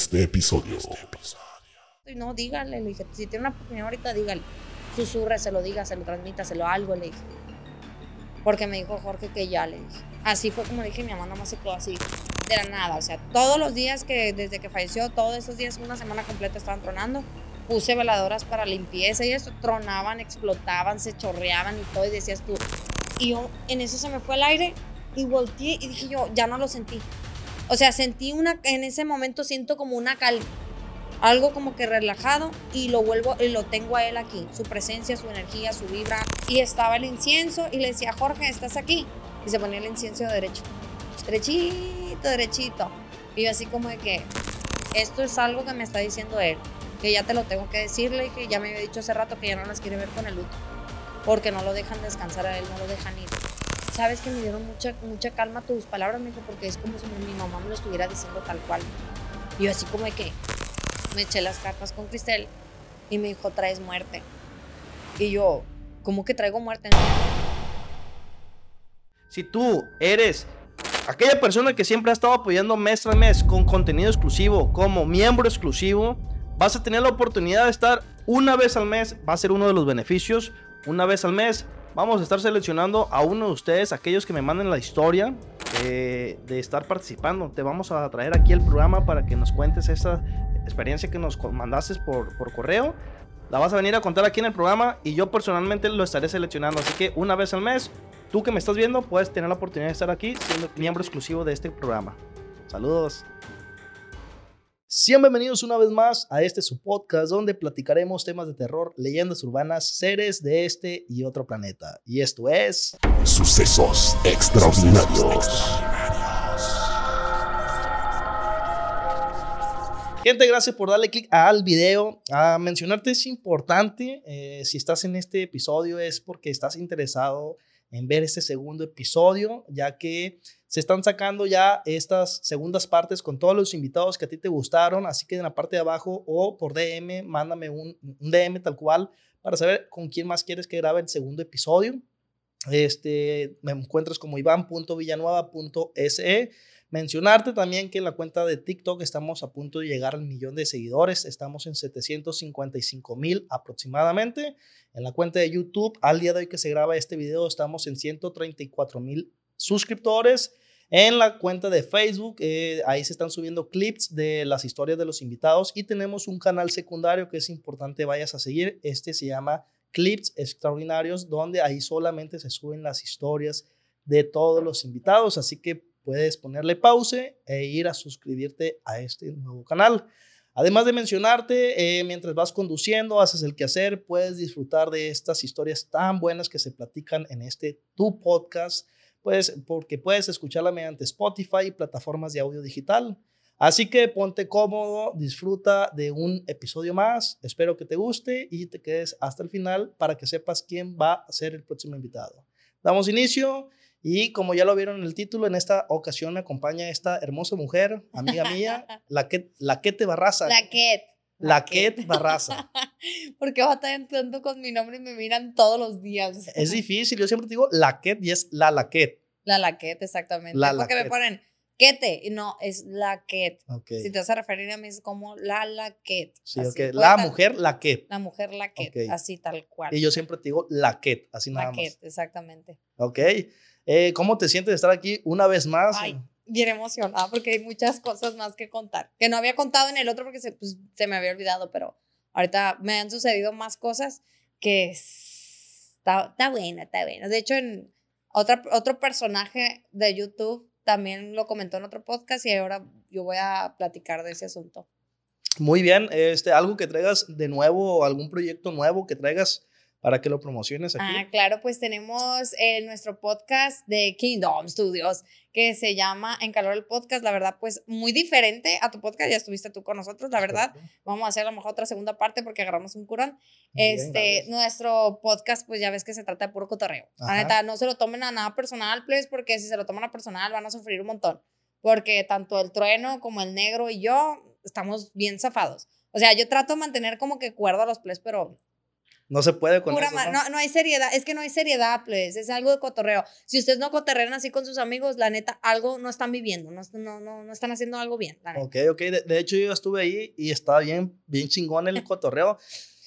este episodio. Y no, dígale, le dije, si tiene una oportunidad ahorita, dígale. Susurre, se lo diga, se lo transmita, se lo algo, le dije. Porque me dijo Jorge que ya le dije. Así fue como dije, mi mamá nomás se quedó así, de la nada. O sea, todos los días que, desde que falleció, todos esos días, una semana completa estaban tronando. Puse veladoras para limpieza y eso, tronaban, explotaban, se chorreaban y todo, y decías tú. Y yo, en eso se me fue el aire y volteé y dije yo, ya no lo sentí. O sea, sentí una, en ese momento siento como una cal, algo como que relajado y lo vuelvo y lo tengo a él aquí, su presencia, su energía, su vibra. Y estaba el incienso y le decía, Jorge, ¿estás aquí? Y se ponía el incienso derecho, derechito, derechito. Y así como de que, esto es algo que me está diciendo él, que ya te lo tengo que decirle que ya me había dicho hace rato que ya no las quiere ver con el luto, porque no lo dejan descansar a él, no lo dejan ir sabes que me dieron mucha, mucha calma tus palabras, me dijo, porque es como si mi mamá me lo estuviera diciendo tal cual. Y yo así como de que me eché las cartas con Cristel y me dijo, traes muerte. Y yo, ¿cómo que traigo muerte? Si tú eres aquella persona que siempre ha estado apoyando mes tras mes con contenido exclusivo, como miembro exclusivo, vas a tener la oportunidad de estar una vez al mes, va a ser uno de los beneficios, una vez al mes Vamos a estar seleccionando a uno de ustedes, aquellos que me manden la historia de, estar participando. Te vamos a traer aquí el programa para que nos cuentes esa experiencia que nos mandaste por, por correo. La vas a venir a contar aquí en el programa y yo personalmente lo estaré seleccionando. Así que una vez al mes, tú que me estás viendo, puedes tener la oportunidad de estar aquí siendo miembro exclusivo de este programa. Saludos. Sean bienvenidos una vez más a este su podcast donde platicaremos temas de terror, leyendas urbanas, seres de este y otro planeta. Y esto es... Sucesos extraordinarios. Gente, gracias por darle clic al video. A mencionarte es importante, eh, si estás en este episodio es porque estás interesado en ver este segundo episodio, ya que se están sacando ya estas segundas partes con todos los invitados que a ti te gustaron, así que en la parte de abajo o por DM, mándame un, DM tal cual para saber con quién más quieres que grabe el segundo episodio. Este, me encuentras como iván.villanueva.se. Mencionarte también que en la cuenta de TikTok estamos a punto de llegar al millón de seguidores, estamos en 755 mil aproximadamente. En la cuenta de YouTube, al día de hoy que se graba este video, estamos en 134 mil suscriptores. En la cuenta de Facebook, eh, ahí se están subiendo clips de las historias de los invitados y tenemos un canal secundario que es importante vayas a seguir. Este se llama Clips Extraordinarios, donde ahí solamente se suben las historias de todos los invitados. Así que puedes ponerle pause e ir a suscribirte a este nuevo canal. Además de mencionarte, eh, mientras vas conduciendo, haces el quehacer, puedes disfrutar de estas historias tan buenas que se platican en este tu podcast pues porque puedes escucharla mediante Spotify y plataformas de audio digital. Así que ponte cómodo, disfruta de un episodio más, espero que te guste y te quedes hasta el final para que sepas quién va a ser el próximo invitado. Damos inicio y como ya lo vieron en el título, en esta ocasión me acompaña esta hermosa mujer, amiga mía, la que, la que te barraza. La que. La Ket Barraza. Porque va a estar entrando con mi nombre y me miran todos los días. Es difícil, yo siempre digo la Ket y es la Laquet. La Laquet, exactamente. La Porque me ponen Kete, y no, es la Ket. Si te vas a referir a mí es como la Laquet. Sí, ok. La mujer Laquet. La mujer Laquet, así tal cual. Y yo siempre te digo Laquet, así nada más. Laquet, exactamente. Ok. Eh, ¿Cómo te sientes de estar aquí una vez más? Ay, bien emocionada porque hay muchas cosas más que contar. Que no había contado en el otro porque se, pues, me había olvidado, pero ahorita me han sucedido más cosas que está, está buena, está buena. De hecho, en otra, otro personaje de YouTube también lo comentó en otro podcast y ahora yo voy a platicar de ese asunto. Muy bien, este, algo que traigas de nuevo, algún proyecto nuevo que traigas para que lo promociones aquí. Ah, claro, pues tenemos eh, nuestro podcast de Kingdom Studios que se llama En Calor el Podcast, la verdad, pues muy diferente a tu podcast, ya estuviste tú con nosotros, la verdad. Vamos a hacer a lo mejor otra segunda parte porque agarramos un curón. este, nuestro podcast, pues ya ves que se trata de puro cotorreo. La neta, no se lo tomen a nada personal, please, porque si se lo toman a personal van a sufrir un montón. Porque tanto el trueno como el negro y yo estamos bien zafados. O sea, yo trato de mantener como que cuerdo a los plays, pero No se puede con Pura eso, ¿no? no, no hay seriedad, es que no hay seriedad, pues, es algo de cotorreo. Si ustedes no cotorrean así con sus amigos, la neta, algo no están viviendo, no, no, no, no están haciendo algo bien, la neta. Ok, ok. De, de hecho, yo estuve ahí y estaba bien, bien chingón el cotorreo.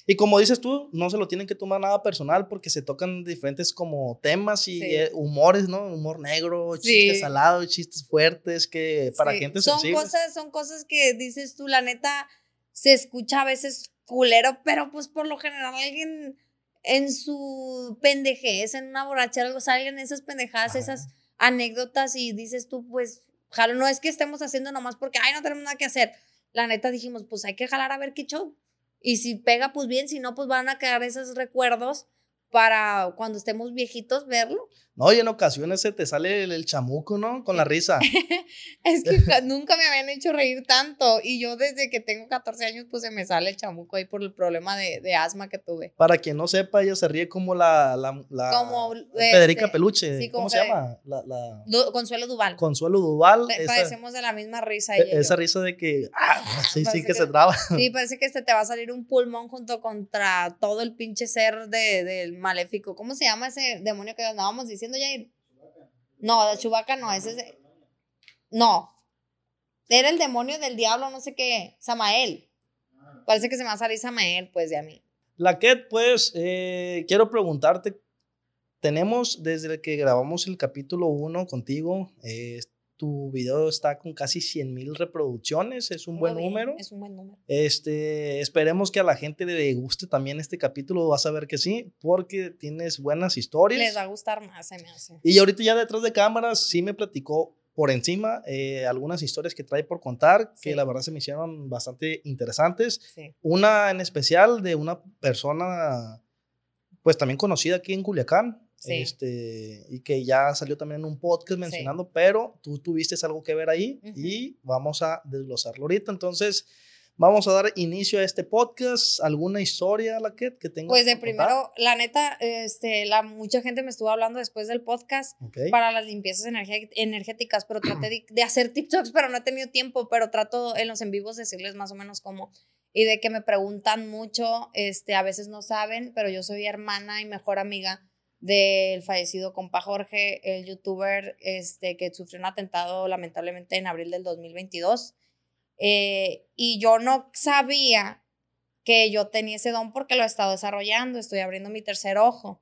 Y como dices tú, no se lo tienen que tomar nada personal porque se tocan diferentes como temas y Sí. eh, humores, ¿no? Humor negro, Sí. chistes salados, chistes fuertes, que para Sí, gente son sensible. cosas, son cosas que dices tú, la neta, se escucha a veces culero, pero pues por lo general alguien en su pendejez, en una borrachera, algo salen esas pendejadas, Ajá. esas anécdotas y dices tú, pues, jalo, no es que estemos haciendo nomás porque, ay, no tenemos nada que hacer. La neta dijimos, pues hay que jalar a ver qué show. Y si pega, pues bien, si no, pues van a quedar esos recuerdos para cuando estemos viejitos verlo. No, y en ocasiones se te sale el, el chamuco, ¿no? Con la risa. Es que nunca me habían hecho reír tanto y yo desde que tengo 14 años pues se me sale el chamuco ahí por el problema de, de asma que tuve. Para quien no sepa, ella se ríe como la, la, la Como, Federica este, Peluche. sí, ¿Cómo se llama? La, la Du- Consuelo Duval. Consuelo Duval. Esa, Padecemos de la misma risa e- ella esa yo. risa de que, ah, sí, sí, que que- se traba. Sí, parece que este te va a salir un pulmón junto contra todo el pinche ser de, del maléfico. ¿Cómo se llama ese demonio que andábamos diciendo, Jair? No, de Chubaca no, ese es No. Era el demonio del diablo, no sé qué. Samael. Parece que se me va a salir Samael, pues, de a mí. La Ket, pues, eh, quiero preguntarte, tenemos desde que grabamos el capítulo 1 contigo, eh, tu video está con casi 100 mil reproducciones, es un buen Muy bien, número. Es un buen número. Este, esperemos que a la gente le guste también este capítulo, vas a ver que sí, porque tienes buenas historias. Les va a gustar más, se me hace. Y ahorita ya detrás de cámaras sí me platicó por encima eh, algunas historias que trae por contar, que la verdad se me hicieron bastante interesantes. Sí. Una en especial de una persona, pues también conocida aquí en Culiacán, Sí. este, y que ya salió también en un podcast mencionando, pero tú tuviste algo que ver ahí y vamos a desglosarlo ahorita. Entonces, vamos a dar inicio a este podcast. ¿Alguna historia, la que, que tengas? Pues de primero, la neta, este, la, mucha gente me estuvo hablando después del podcast para las limpiezas energé- energéticas, pero traté de, de hacer TikToks, pero no he tenido tiempo, pero trato en los en vivos decirles más o menos cómo. Y de que me preguntan mucho, este, a veces no saben, pero yo soy hermana y mejor amiga del fallecido compa Jorge, el youtuber este, que sufrió un atentado lamentablemente en abril del 2022. Eh, y yo no sabía que yo tenía ese don porque lo he estado desarrollando, estoy abriendo mi tercer ojo,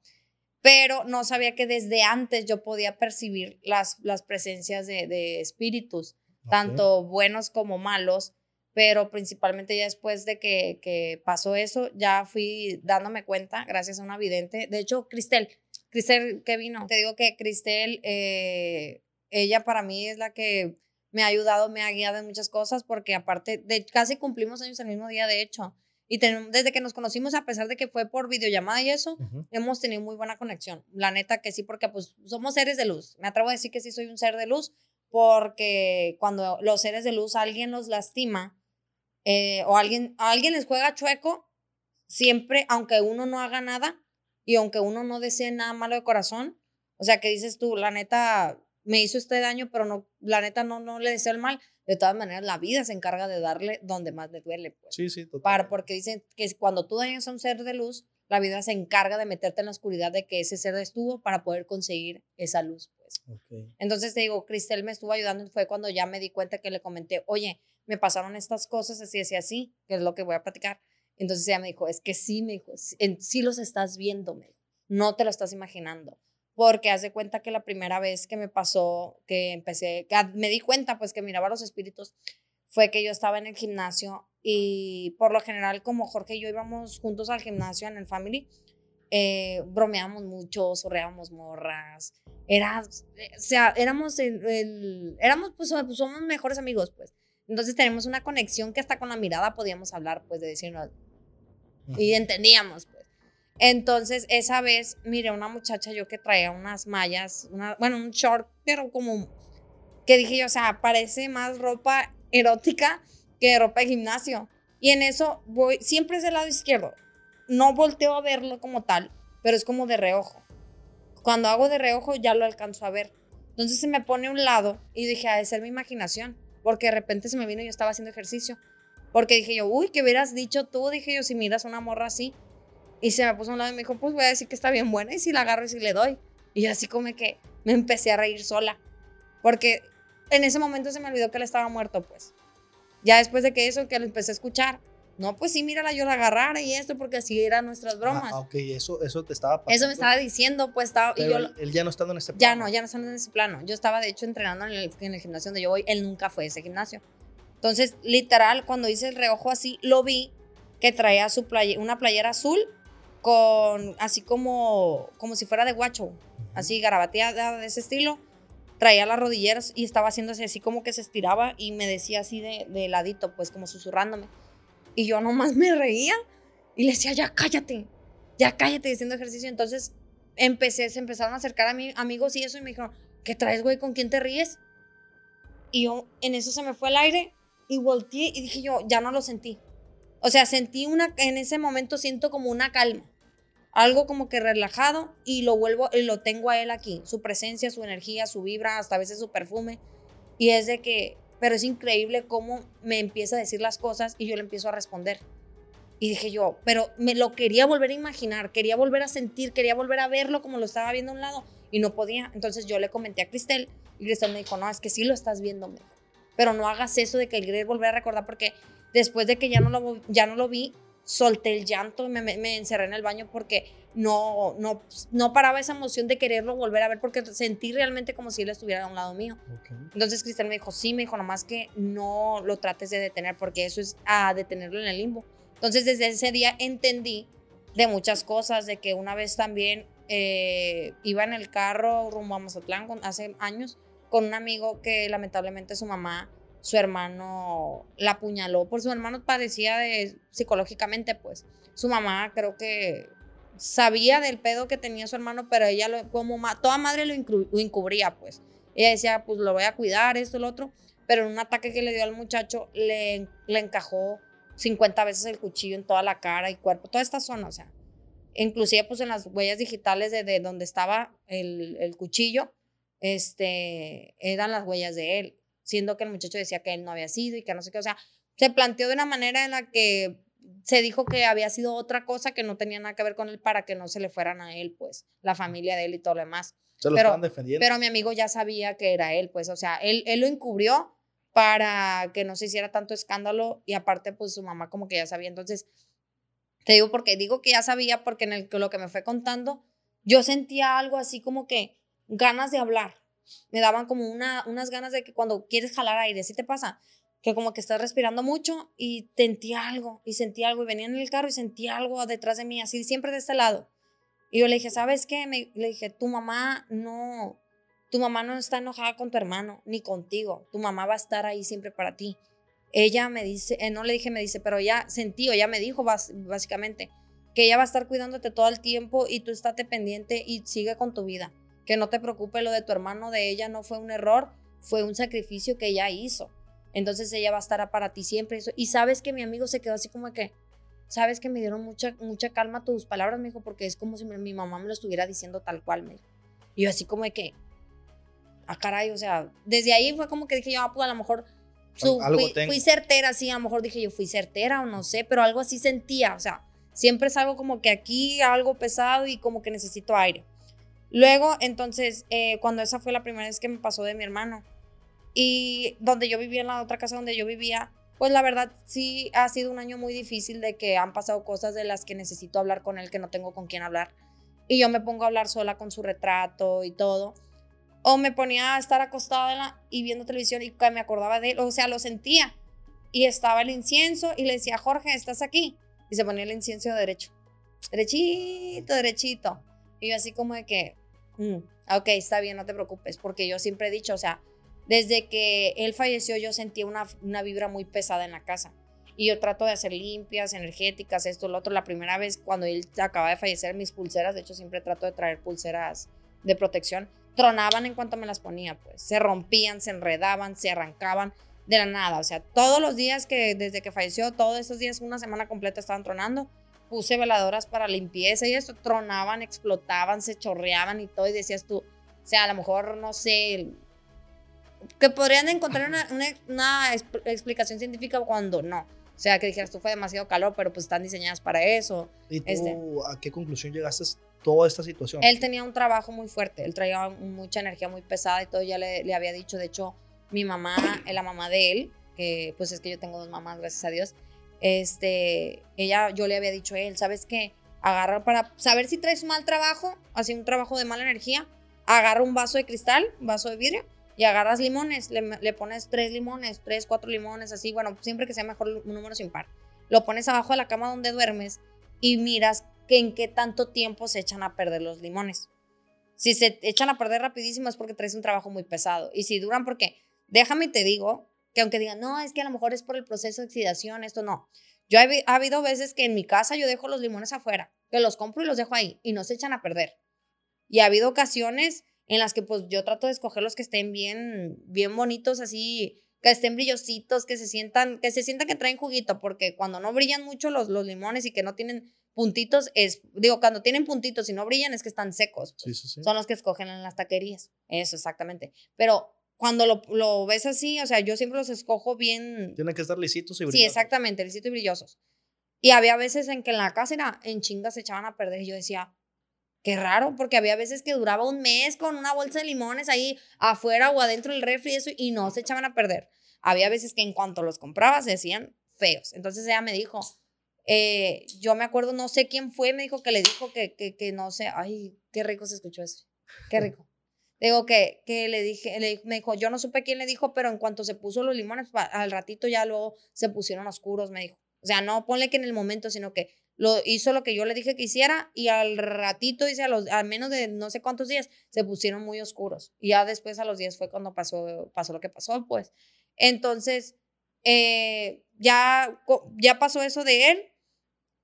pero no sabía que desde antes yo podía percibir las, las presencias de, de espíritus, tanto buenos como malos, pero principalmente ya después de que, que pasó eso, ya fui dándome cuenta gracias a una vidente, de hecho, Cristel, Cristel que vino, te digo que Cristel, eh, ella para mí es la que me ha ayudado, me ha guiado en muchas cosas, porque aparte de casi cumplimos años el mismo día, de hecho, y desde que nos conocimos, a pesar de que fue por videollamada y eso, hemos tenido muy buena conexión. La neta que sí, porque pues somos seres de luz. Me atrevo a decir que sí soy un ser de luz, porque cuando los seres de luz alguien los lastima eh, o alguien, a alguien les juega chueco, siempre, aunque uno no haga nada y aunque uno no desee nada malo de corazón, o sea, que dices tú, la neta, me hizo este daño, pero no, la neta no, no le deseo el mal. De todas maneras, la vida se encarga de darle donde más le duele. Pues. Sí, sí, total. Para, porque dicen que cuando tú dañas a un ser de luz, la vida se encarga de meterte en la oscuridad de que ese ser estuvo para poder conseguir esa luz, pues. Ok. Entonces te digo, Cristel me estuvo ayudando y fue cuando ya me di cuenta que le comenté, oye, me pasaron estas cosas así, así, así, que es lo que voy a platicar. Entonces ella me dijo, es que sí, me dijo, sí, los estás viendo, no te lo estás imaginando. Porque haz de cuenta que la primera vez que me pasó, que empecé, que me di cuenta pues que miraba los espíritus, fue que yo estaba en el gimnasio y por lo general como Jorge y yo íbamos juntos al gimnasio en el family, eh, bromeábamos mucho, sorreábamos morras, era, o sea, éramos, el, el- éramos, pues, pues, somos mejores amigos, pues. Entonces tenemos una conexión que hasta con la mirada podíamos hablar, pues, de decirnos, y entendíamos, pues. Entonces, esa vez miré a una muchacha yo que traía unas mallas, una, bueno, un short, pero como que dije yo, o sea, parece más ropa erótica que ropa de gimnasio. Y en eso voy, siempre es del lado izquierdo. No volteo a verlo como tal, pero es como de reojo. Cuando hago de reojo ya lo alcanzo a ver. Entonces se me pone a un lado y dije, ha de ser mi imaginación, porque de repente se me vino y yo estaba haciendo ejercicio. Porque dije yo, uy, ¿qué hubieras dicho tú? Dije yo, si miras una morra así. Y se me puso a un lado y me dijo, pues voy a decir que está bien buena y si la agarro y si le doy. Y así como que me empecé a reír sola. Porque en ese momento se me olvidó que él estaba muerto, pues. Ya después de que eso, que lo empecé a escuchar, no, pues sí, mírala, yo la agarrara y esto, porque así eran nuestras bromas. Ah, ok, eso, eso te estaba pasando. Eso me estaba diciendo, pues estaba. y yo, él, él ya no estando en ese ya plano. no, ya no están en ese plano. Yo estaba, de hecho, entrenando en el, en el gimnasio donde yo voy. Él nunca fue a ese gimnasio. Entonces, literal, cuando hice el reojo así, lo vi que traía su playe- una playera azul con, así como, como si fuera de guacho, así garabateada de ese estilo. Traía las rodilleras y estaba haciéndose así como que se estiraba y me decía así de, de ladito, pues como susurrándome. Y yo nomás me reía y le decía, ya cállate, ya cállate haciendo ejercicio. Entonces empecé, se empezaron a acercar a mí amigos y eso y me dijeron, ¿qué traes, güey? ¿Con quién te ríes? Y yo en eso se me fue el aire y volteé y dije yo, ya no lo sentí. O sea, sentí una, en ese momento siento como una calma. Algo como que relajado y lo vuelvo y lo tengo a él aquí. Su presencia, su energía, su vibra, hasta veces su perfume. Y es de que, pero es increíble cómo me empieza a decir las cosas y yo le empiezo a responder. Y dije yo, pero me lo quería volver a imaginar, quería volver a sentir, quería volver a verlo como lo estaba viendo a un lado y no podía. Entonces yo le comenté a Cristel y Cristel me dijo, no, es que sí lo estás viendo. Pero no hagas eso de que querer volver a recordar porque después de que ya no lo, ya no lo vi, solté el llanto y me, me- me encerré en el baño porque no, no, no paraba esa emoción de quererlo volver a ver porque sentí realmente como si él estuviera a un lado mío. Ok. Entonces Cristel me dijo, sí, me dijo, nomás que no lo trates de detener porque eso es a detenerlo en el limbo. Entonces desde ese día entendí de muchas cosas, de que una vez también eh, iba en el carro rumbo a Mazatlán hace años con un amigo que lamentablemente su mamá, su hermano la apuñaló, por su hermano parecía de psicológicamente pues. Su mamá creo que sabía del pedo que tenía su hermano, pero ella lo, como ma- toda madre lo, lo encubría pues. Ella decía, pues lo voy a cuidar, esto, lo otro. Pero en un ataque que le dio al muchacho, le, le encajó 50 veces el cuchillo en toda la cara y cuerpo, toda esta zona, o sea. Inclusive, pues en las huellas digitales de, de donde estaba el, el cuchillo, este, eran las huellas de él, siendo que el muchacho decía que él no había sido y que no sé qué, o sea, se planteó de una manera en la que se dijo que había sido otra cosa que no tenía nada que ver con él para que no se le fueran a él, pues, la familia de él y todo lo demás. Se lo Pero- estaban defendiendo. Pero mi amigo ya sabía que era él, pues, o sea, él, él lo encubrió para que no se hiciera tanto escándalo y aparte, pues, su mamá como que ya sabía. Entonces, te digo porque digo que ya sabía porque en el, lo que me fue contando, yo sentía algo así como que ganas de hablar. Me daban como una, unas ganas de que cuando quieres jalar aire, ¿sí te pasa? Que como que estás respirando mucho y sentía algo, y sentía algo, y venía en el carro y sentía algo detrás de mí, así siempre de este lado. Y yo le dije, ¿sabes qué? Me, le dije, tu mamá no, tu mamá no está enojada con tu hermano, ni contigo. Tu mamá va a estar ahí siempre para ti. Ella me dice, eh, no le dije, me dice, pero ella sentí, o ella me dijo básicamente, que ella va a estar cuidándote todo el tiempo y tú estate pendiente y sigue con tu vida. Que no te preocupe lo de tu hermano, de ella no fue un error, fue un sacrificio que ella hizo. Entonces ella va a estar para ti siempre. Y sabes que mi amigo se quedó así como que, sabes que me dieron mucha, mucha calma tus palabras, me dijo, porque es como si mi, mi mamá me lo estuviera diciendo tal cual, me dijo. Y yo así como de que, ah, caray, o sea, desde ahí fue como que dije yo, ah, pues a lo mejor su- fui, fui certera, sí, a lo mejor dije yo, fui certera o no sé, pero algo así sentía, o sea, siempre es algo como que aquí algo pesado y como que necesito aire. Luego, entonces, eh, cuando esa fue la primera vez que me pasó de mi hermano y donde yo vivía en la otra casa donde yo vivía, pues la verdad sí ha sido un año muy difícil de que han pasado cosas de las que necesito hablar con él que no tengo con quién hablar. Y yo me pongo a hablar sola con su retrato y todo. O me ponía a estar acostada y viendo televisión y me acordaba de él, o sea, lo sentía. Y estaba el incienso y le decía, Jorge, ¿estás aquí? Y se ponía el incienso derecho. Derechito, derechito. Y yo así como de que, "Mm, ok, está bien, no te preocupes, porque yo siempre he dicho, o sea, desde que él falleció yo sentía una, una vibra muy pesada en la casa. Y yo trato de hacer limpias, energéticas, esto, lo otro. La primera vez cuando él acaba de fallecer, mis pulseras, de hecho siempre trato de traer pulseras de protección, tronaban en cuanto me las ponía, pues. Se rompían, se enredaban, se arrancaban de la nada. O sea, todos los días que desde que falleció, todos esos días, una semana completa estaban tronando. Puse veladoras para limpieza y eso, tronaban, explotaban, se chorreaban y todo. Y decías tú, o sea, a lo mejor, no sé, que podrían encontrar una, una- una exp- explicación científica cuando no. O sea, que dijeras tú fue demasiado calor, pero pues están diseñadas para eso. ¿Y tú Este. a qué conclusión llegaste toda esta situación? Él tenía un trabajo muy fuerte, él traía mucha energía muy pesada y todo, ya le, le había dicho, de hecho, mi mamá, eh, la mamá de él, que pues es que yo tengo dos mamás, gracias a Dios, este, ella, yo le había dicho a él, ¿sabes qué? Agarra para saber si traes mal trabajo, así un trabajo de mala energía, agarra un vaso de cristal, vaso de vidrio, y agarras limones, le, pones tres limones, tres, cuatro limones, así, bueno, siempre que sea mejor un número sin par. Lo pones abajo de la cama donde duermes y miras que en qué tanto tiempo se echan a perder los limones. Si se echan a perder rapidísimo es porque traes un trabajo muy pesado. Y si duran porque, déjame te digo, que aunque digan, no, es que a lo mejor es por el proceso de oxidación, esto no. Yo he, ha habido veces que en mi casa yo dejo los limones afuera, que los compro y los dejo ahí y no se echan a perder. Y ha habido ocasiones en las que pues yo trato de escoger los que estén bien, bien bonitos, así, que estén brillositos, que se sientan, que se sientan que traen juguito, porque cuando no brillan mucho los, los limones y que no tienen puntitos, es, digo, cuando tienen puntitos y no brillan es que están secos. Sí, sí, sí. Son los que escogen en las taquerías. Eso, exactamente. Pero cuando lo, lo ves así, o sea, yo siempre los escojo bien. Tienen que estar lisitos y Sí, brillantes. exactamente, lisitos y brillosos. Y había veces en que en la casa era en chingas se echaban a perder. Y yo decía, qué raro, porque había veces que duraba un mes con una bolsa de limones ahí afuera o adentro del refri y eso, y no se echaban a perder. Había veces que en cuanto los compraba se hacían feos. Entonces ella me dijo, eh, yo me acuerdo, no sé quién fue, me dijo que le dijo que, que, que no sé, ay, qué rico se escuchó eso, qué rico. Digo que, que le dije, le, me dijo, yo no supe quién le dijo, pero en cuanto se puso los limones, al ratito ya luego se pusieron oscuros, me dijo. O sea, no ponle que en el momento, sino que lo hizo lo que yo le dije que hiciera y al ratito, dice, a los, al menos de no sé cuántos días, se pusieron muy oscuros. Y ya después a los días fue cuando pasó, pasó lo que pasó, pues. Entonces, eh, ya, ya pasó eso de él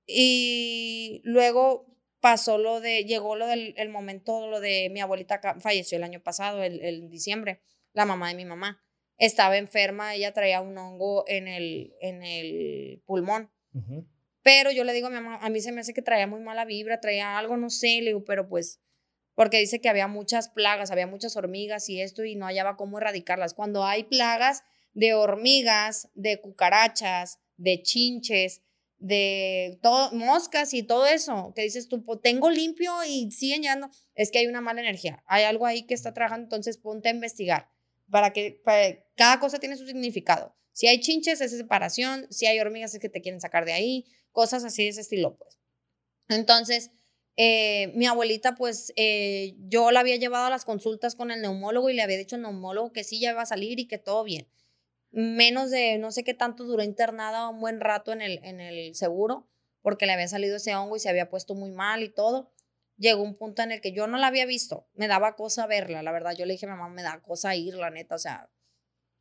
y luego pasó lo de, llegó lo del el momento, lo de mi abuelita falleció el año pasado, el, el diciembre, la mamá de mi mamá. Estaba enferma, ella traía un hongo en el, en el pulmón. Pero yo le digo a mi mamá, a mí se me hace que traía muy mala vibra, traía algo, no sé, le digo, pero pues, porque dice que había muchas plagas, había muchas hormigas y esto y no hallaba cómo erradicarlas. Cuando hay plagas de hormigas, de cucarachas, de chinches, de todo, moscas y todo eso, que dices tú, "Pues, tengo limpio y siguen llegando, es que hay una mala energía, hay algo ahí que está trabajando, entonces ponte a investigar, para que cada cosa tiene su significado. Si hay chinches es separación, si hay hormigas es que te quieren sacar de ahí, cosas así de ese estilo, pues. Entonces, eh, mi abuelita, pues, eh, yo la había llevado a las consultas con el neumólogo y le había dicho al neumólogo que sí ya iba a salir y que todo bien. Menos de no sé qué tanto duró internada un buen rato en el, en el seguro, porque le había salido ese hongo y se había puesto muy mal y todo. Llegó un punto en el que yo no la había visto, me daba cosa verla, la verdad. Yo le dije a mi mamá, me da cosa ir, la neta, o sea,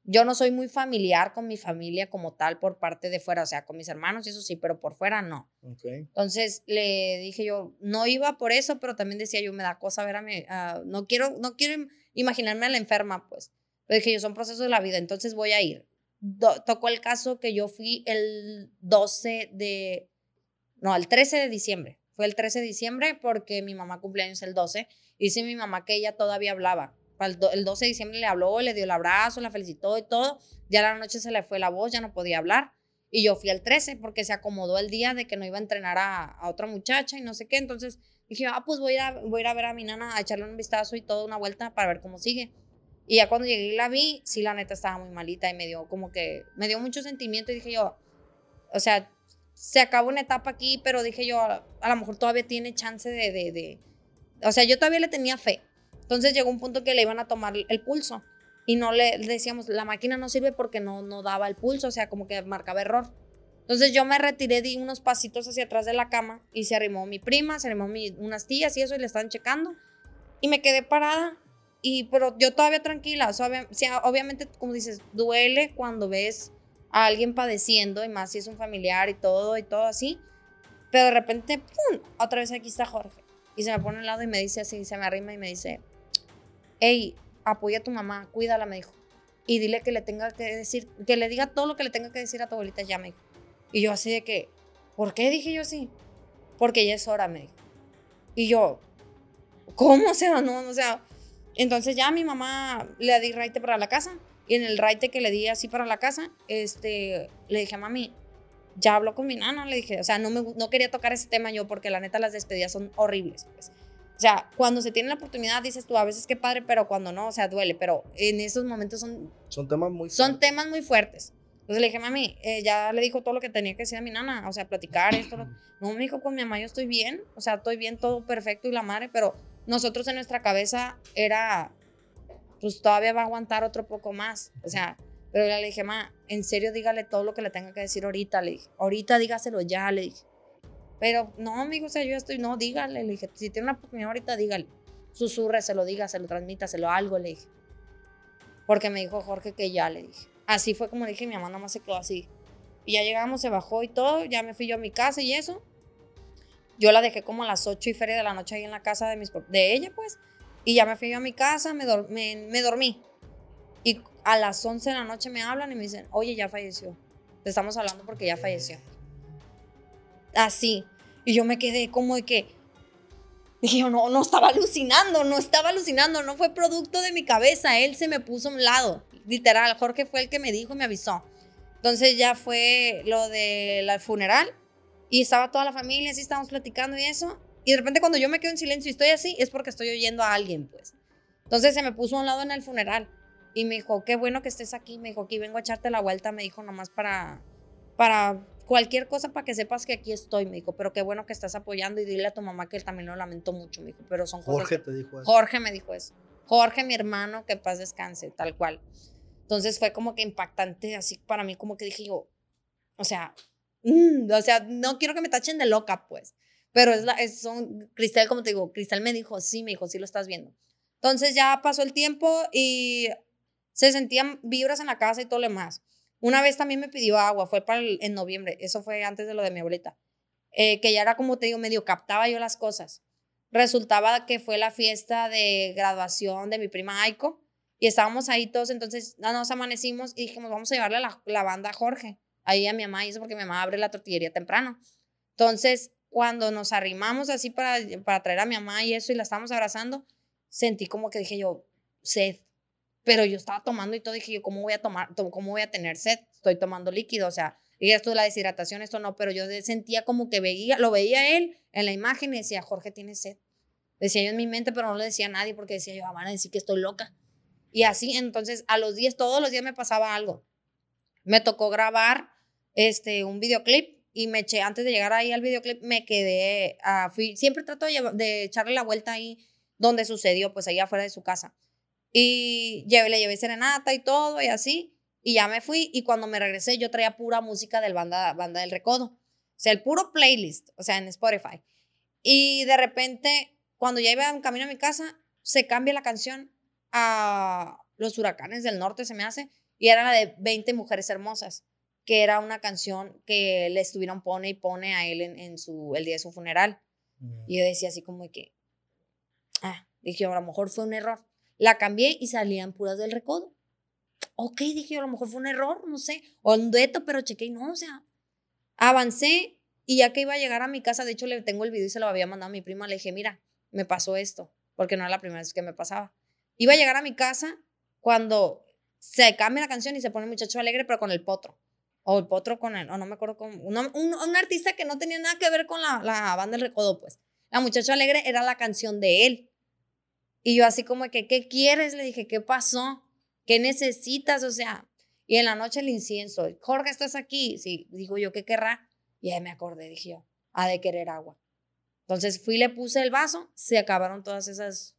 yo no soy muy familiar con mi familia como tal por parte de fuera, o sea, con mis hermanos y eso sí, pero por fuera no. Entonces le dije yo, no iba por eso, pero también decía yo, me da cosa ver a mi, no quiero, no quiero im- imaginarme a la enferma, pues. Pero dije yo, son procesos de la vida, entonces voy a ir. Do- tocó el caso que yo fui el 12 de, no, el 13 de diciembre. Fue el 13 de diciembre porque mi mamá cumpleaños el 12. Y dice mi mamá que ella todavía hablaba. El, do- el 12 de diciembre le habló, le dio el abrazo, la felicitó y todo. Ya la noche se le fue la voz, ya no podía hablar. Y yo fui al 13 porque se acomodó el día de que no iba a entrenar a, a otra muchacha y no sé qué. Entonces dije, ah, pues voy a, voy a ir a ver a mi nana, a echarle un vistazo y todo, una vuelta para ver cómo sigue. Y ya cuando llegué y la vi, sí, la neta estaba muy malita y me dio como que, me dio mucho sentimiento y dije yo, o sea, se acabó una etapa aquí, pero dije yo, a, a lo mejor todavía tiene chance de, de, de, o sea, yo todavía le tenía fe. Entonces llegó un punto que le iban a tomar el pulso y no le decíamos, la máquina no sirve porque no, no daba el pulso, o sea, como que marcaba error. Entonces yo me retiré, di unos pasitos hacia atrás de la cama y se arrimó mi prima, se arrimó mi, unas tías y eso y le estaban checando. Y me quedé parada, y, pero yo todavía tranquila. O sea, sea, obviamente, como dices, duele cuando ves a alguien padeciendo y más si es un familiar y todo y todo así. Pero de repente, ¡pum! Otra vez aquí está Jorge. Y se me pone al lado y me dice así, se me arrima y me dice, hey, apoya a tu mamá, cuídala, me dijo. Y dile que le tenga que decir, que le diga todo lo que le tenga que decir a tu abuelita ya, me dijo. Y yo así de que, ¿por qué dije yo así? Porque ya es hora, me dijo. Y yo, ¿cómo? O sea, no, o sea. Entonces ya mi mamá le di raite para la casa. Y en el raite que le di así para la casa, este, le dije a mami, ya habló con mi nana, le dije, o sea, no, me, no quería tocar ese tema yo porque la neta las despedidas son horribles, pues. O sea, cuando se tiene la oportunidad dices tú, a veces qué padre, pero cuando no, o sea, duele, pero en esos momentos son, Son temas muy son fuertes. temas muy fuertes. Entonces le dije, mami, eh, ya le dijo todo lo que tenía que decir a mi nana, o sea, platicar esto. lo- No, me dijo, con mi mamá yo estoy bien, o sea, estoy bien, todo perfecto y la madre, pero nosotros en nuestra cabeza era, pues todavía va a aguantar otro poco más, o sea, pero le dije, ma, en serio dígale todo lo que le tenga que decir ahorita, le dije, ahorita dígaselo ya, le dije. Pero no, amigo, o sea, yo estoy, no, dígale, le dije, si tiene una oportunidad ahorita, dígale, susurreselo, dígaselo, transmítaselo, algo, le dije. Porque me dijo Jorge que ya, le dije. Así fue como dije, mi mamá nada más se quedó así. Y ya llegamos, se bajó y todo, ya me fui yo a mi casa y eso. Yo la dejé como a las 8 y feria de la noche ahí en la casa de, mis, de ella, pues. Y ya me fui yo a mi casa, me, me, me dormí. Y a las 11 de la noche me hablan y me dicen, oye, ya falleció. Te estamos hablando porque ya falleció. Así. Y yo me quedé como de que, dije, yo, no, no estaba alucinando, no estaba alucinando, no fue producto de mi cabeza, él se me puso a un lado, literal, Jorge fue el que me dijo, me avisó. Entonces ya fue lo del funeral y estaba toda la familia, así estábamos platicando y eso. Y de repente cuando yo me quedo en silencio y estoy así, es porque estoy oyendo a alguien, pues. Entonces se me puso a un lado en el funeral y me dijo, qué bueno que estés aquí. Me dijo, aquí vengo a echarte la vuelta, me dijo, nomás para, para cualquier cosa, para que sepas que aquí estoy, me dijo, pero qué bueno que estás apoyando y dile a tu mamá que él también lo lamentó mucho, me dijo, pero son cosas Jorge te dijo eso. Jorge me dijo eso. Jorge, mi hermano, que paz descanse, tal cual. Entonces fue como que impactante, así para mí, como que dije yo, o sea, mm, o sea, no quiero que me tachen de loca, pues. Pero es la, es, son, Cristal, como te digo, Cristal me dijo, sí, me dijo, sí lo estás viendo. Entonces ya pasó el tiempo y se sentían vibras en la casa y todo lo demás. Una vez también me pidió agua, fue para el- en noviembre, eso fue antes de lo de mi abuelita, eh, que ya era como te digo, medio captaba yo las cosas resultaba que fue la fiesta de graduación de mi prima Aiko y estábamos ahí todos, entonces no, nos amanecimos y dijimos, vamos a llevarle la, la banda a Jorge, ahí a mi mamá y eso porque mi mamá abre la tortillería temprano. Entonces, cuando nos arrimamos así para, para traer a mi mamá y eso y la estábamos abrazando, sentí como que dije yo, sed. Pero yo estaba tomando y todo, dije yo, ¿cómo voy a tomar, to- cómo voy a tener sed? Estoy tomando líquido, o sea, y esto la deshidratación, esto no, pero yo sentía como que veía, lo veía él en la imagen y decía, Jorge tiene sed. Decía yo en mi mente, pero no le decía a nadie porque decía yo, "Ah, van a decir que estoy loca. Y así, entonces, a los días, todos los días me pasaba algo. Me tocó grabar este, un videoclip y me eché, antes de llegar ahí al videoclip, me quedé, ah, fui, siempre trato de echarle la vuelta ahí donde sucedió, pues ahí afuera de su casa. Y llevé, le llevé serenata y todo y así. Y ya me fui y cuando me regresé yo traía pura música del banda, banda del recodo. O sea, el puro playlist, o sea, en Spotify. Y de repente, cuando ya iba en camino a mi casa, se cambia la canción a Los Huracanes del Norte, se me hace, y era la de 20 Mujeres Hermosas, que era una canción que le estuvieron pone y pone a él en, en su, el día de su funeral. Mm. Y yo decía así como que, ah, dije, a lo mejor fue un error. La cambié y salían puras del recodo. Ok, dije a lo mejor fue un error, no sé, o un dueto, pero chequé y no, o sea, avancé y ya que iba a llegar a mi casa, de hecho le tengo el video y se lo había mandado a mi prima, le dije, mira, me pasó esto, porque no era la primera vez que me pasaba. Iba a llegar a mi casa cuando se cambia la canción y se pone muchacho alegre, pero con el potro. O el potro con el, o no me acuerdo con, un, un, un artista que no tenía nada que ver con la, la banda del recodo, pues. La muchacha alegre era la canción de él. Y yo así como que, ¿qué quieres? Le dije, ¿qué pasó? ¿Qué necesitas? O sea, y en la noche el incienso. Jorge, ¿estás aquí? Sí, digo yo, ¿qué querrá? Y ahí me acordé, dije yo, ha de querer agua. Entonces fui, le puse el vaso, se acabaron todas esas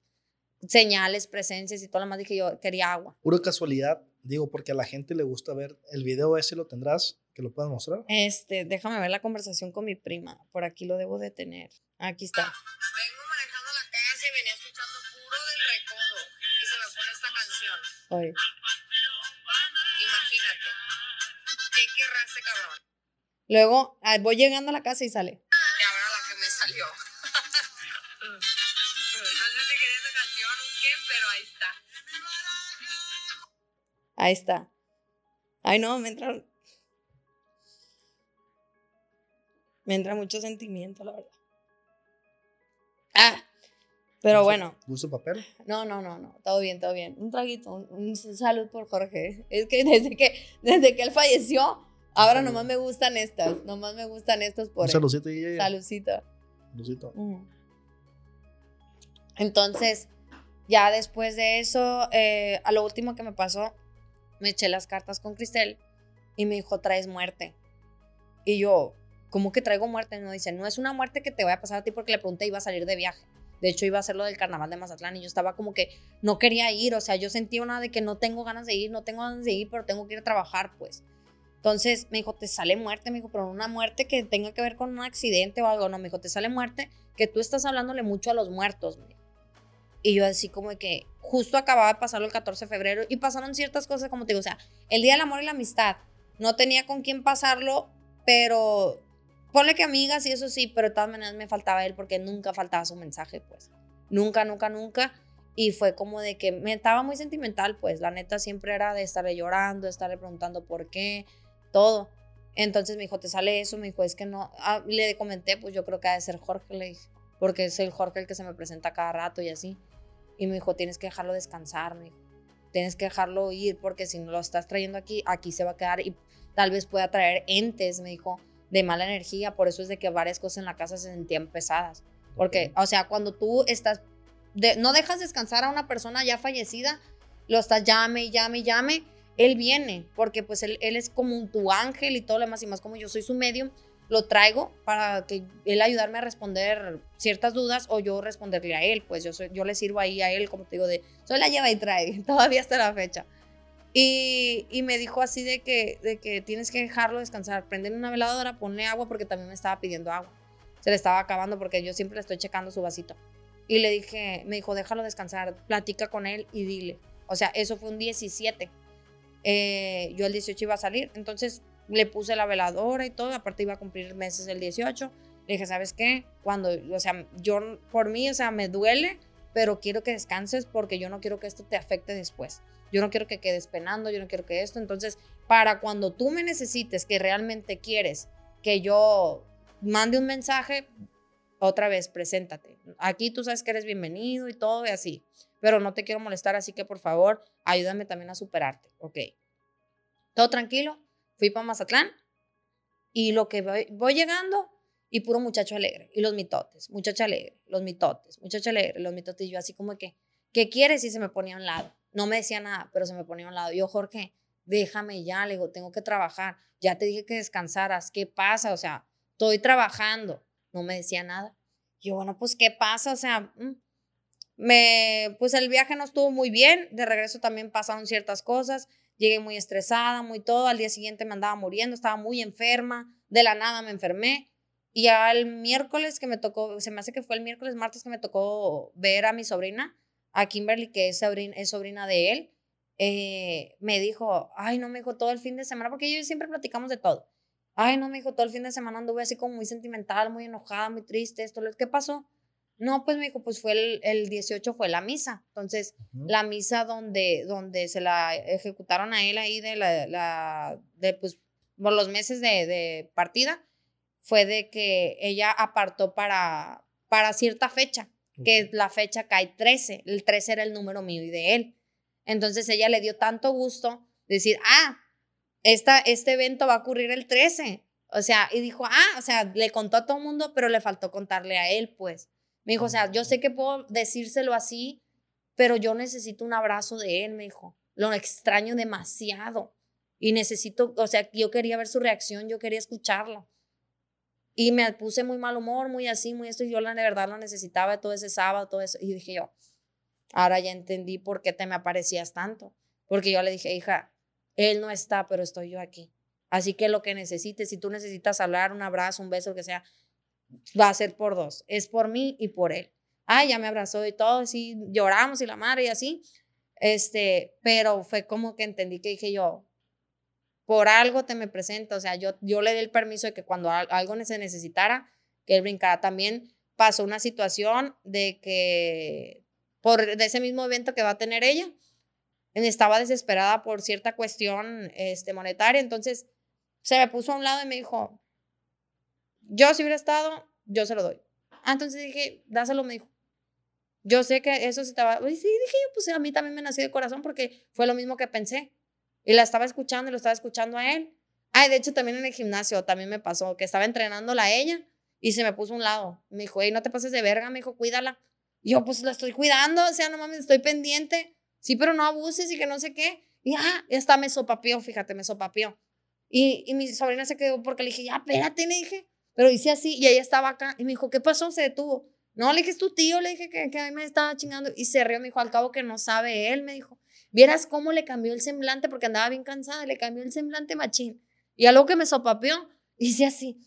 señales, presencias y todo lo más. Dije yo, quería agua. Pura casualidad, digo, porque a la gente le gusta ver el video ese, lo tendrás, que lo puedas mostrar. Este, déjame ver la conversación con mi prima. Por aquí lo debo de tener. Aquí está. Vengo manejando la casa y venía escuchando puro del recodo y se me pone esta canción. Oye. Imagínate. ¿Qué querrá este cabrón? Luego ah, voy llegando a la casa y sale. Ahí está. Ay, no, me entra. Me entra mucho sentimiento, la verdad. Ah, pero bueno, ¿Gusto papel? no, no, no, no, todo bien, todo bien. Un traguito, un, un salud por Jorge. Es que desde que, desde que él falleció, Ahora nomás me gustan estas. Nomás me gustan estos por Un saludcito. Saludcita. Saludcito. Mm. Entonces, ya después de eso, eh, a lo último que me pasó, me eché las cartas con Cristel y me dijo, traes muerte. Y yo, ¿cómo que traigo muerte? No dice, no es una muerte que te vaya a pasar a ti porque le pregunté, iba a salir de viaje. De hecho, iba a hacer lo del carnaval de Mazatlán y yo estaba como que no quería ir. O sea, yo sentía una de que no tengo ganas de ir, no tengo ganas de ir, pero tengo que ir a trabajar, pues. Entonces me dijo, te sale muerte, me dijo, pero una muerte que tenga que ver con un accidente o algo. No, me dijo, te sale muerte que tú estás hablándole mucho a los muertos. me dijo. Y yo así como de que justo acababa de pasarlo el 14 de febrero y pasaron ciertas cosas, como te digo, o sea, el Día del Amor y la Amistad. No tenía con quién pasarlo, pero ponle que amigas y eso sí, pero de todas maneras me faltaba él porque nunca faltaba su mensaje, pues. Nunca, nunca, nunca. Y fue como de que me estaba muy sentimental, pues. La neta siempre era de estarle llorando, estarle preguntando por qué, todo. Entonces me dijo, ¿te sale eso? Me dijo, es que no. Ah, le comenté, pues yo creo que ha de ser Jorge, le dije. Porque es el Jorge el que se me presenta cada rato y así. Y me dijo, tienes que dejarlo descansar, me dijo. Tienes que dejarlo ir porque si no lo estás trayendo aquí, aquí se va a quedar y tal vez pueda traer entes, me dijo, de mala energía. Por eso es de que varias cosas en la casa se sentían pesadas. Porque, o sea, cuando tú estás, de- no dejas descansar a una persona ya fallecida, lo estás llame y llame y llame, él viene, porque pues él, él es como un, tu ángel y todo lo demás, y más como yo soy su medium, lo traigo para que él ayudarme a responder ciertas dudas o yo responderle a él, pues yo, yo le sirvo ahí a él, como te digo, de, soy la lleva y trae, todavía hasta la fecha. Y, y me dijo así de que, de que tienes que dejarlo descansar, prende una veladora, ponle agua porque también me estaba pidiendo agua. Se le estaba acabando porque yo siempre le estoy checando su vasito. Y le dije, me dijo, déjalo descansar, platica con él y dile. O sea, eso fue un 17. Eh, yo el 18 iba a salir, entonces le puse la veladora y todo, aparte iba a cumplir meses el 18. Le dije, ¿sabes qué? Cuando, o sea, yo por mí, o sea, me duele, pero quiero que descanses porque yo no quiero que esto te afecte después. Yo no quiero que quedes penando, yo no quiero que esto. Entonces, para cuando tú me necesites, que realmente quieres que yo mande un mensaje, otra vez, preséntate. Aquí tú sabes que eres bienvenido y todo y así, pero no te quiero molestar, así que por favor, ayúdame también a superarte, ¿ok? Todo tranquilo, fui para Mazatlán y lo que voy, llegando y puro muchacho alegre y los mitotes, muchacha alegre, los mitotes, muchacha alegre, los mitotes, y yo así como que, ¿qué quieres? Y se me ponía a un lado. No me decía nada, pero se me ponía a un lado. Yo, Jorge, déjame ya, le digo, tengo que trabajar. Ya te dije que descansaras. ¿Qué pasa? O sea, estoy trabajando. No me decía nada. Yo, bueno, pues, ¿qué pasa? O sea, mm, me, pues el viaje no estuvo muy bien. De regreso también pasaron ciertas cosas. Llegué muy estresada, muy todo. Al día siguiente me andaba muriendo, estaba muy enferma. De la nada me enfermé. Y al miércoles que me tocó, se me hace que fue el miércoles, martes que me tocó ver a mi sobrina, a Kimberly, que es sobrina, es sobrina de él, eh, me dijo, ay, no, me dijo todo el fin de semana, porque yo siempre platicamos de todo. Ay, no, me dijo todo el fin de semana anduve así como muy sentimental, muy enojada, muy triste, esto, ¿qué pasó? No, pues me dijo, pues fue el, el 18 fue la misa. Entonces, la misa donde, donde se la ejecutaron a él ahí de la, la de pues por los meses de, de partida, fue de que ella apartó para, para cierta fecha, que Ok. la fecha cae 13, el 13 era el número mío y de él. Entonces ella le dio tanto gusto decir, ah, esta, este evento va a ocurrir el 13. O sea, y dijo, ah, o sea, le contó a todo el mundo, pero le faltó contarle a él, pues. Me dijo, o sea, yo sé que puedo decírselo así, pero yo necesito un abrazo de él, me dijo. Lo extraño demasiado. Y necesito, o sea, yo quería ver su reacción, yo quería escucharlo. Y me puse muy mal humor, muy así, muy esto, y yo la de verdad lo necesitaba todo ese sábado, todo eso. Y dije yo, ahora ya entendí por qué te me aparecías tanto. Porque yo le dije, hija, él no está, pero estoy yo aquí. Así que lo que necesites, si tú necesitas hablar, un abrazo, un beso, lo que sea, va a ser por dos. Es por mí y por él. Ay, ya me abrazó y todo, así lloramos y la madre y así. Este, pero fue como que entendí que dije yo, por algo te me presento, o sea, yo, yo le di el permiso de que cuando al- algo se necesitara, que él brincara. También pasó una situación de que, por de ese mismo evento que va a tener ella, estaba desesperada por cierta cuestión este, monetaria, entonces se me puso a un lado y me dijo, yo si hubiera estado, yo se lo doy. Ah, entonces dije, dáselo, me dijo. Yo sé que eso se te va. Y sí, dije yo, pues a mí también me nació de corazón porque fue lo mismo que pensé. Y la estaba escuchando y lo estaba escuchando a él. Ay, de hecho, también en el gimnasio también me pasó que estaba entrenándola a ella y se me puso a un lado. Me dijo, hey, no te pases de verga, me dijo, cuídala. Y yo, pues la estoy cuidando, o sea, no mames, estoy pendiente. Sí, pero no abuses y que no sé qué. Y ah, está me sopapió, fíjate, me sopapió. Y, y mi sobrina se quedó porque le dije, ya, espérate, le dije. Pero hice así y ella estaba acá y me dijo, ¿qué pasó? Se detuvo. No, le dije, es tu tío, le dije que, que a mí me estaba chingando. Y se rió, me dijo, al cabo que no sabe él, me dijo. Vieras cómo le cambió el semblante porque andaba bien cansada, le cambió el semblante machín. Y algo que me sopapeó, hice así.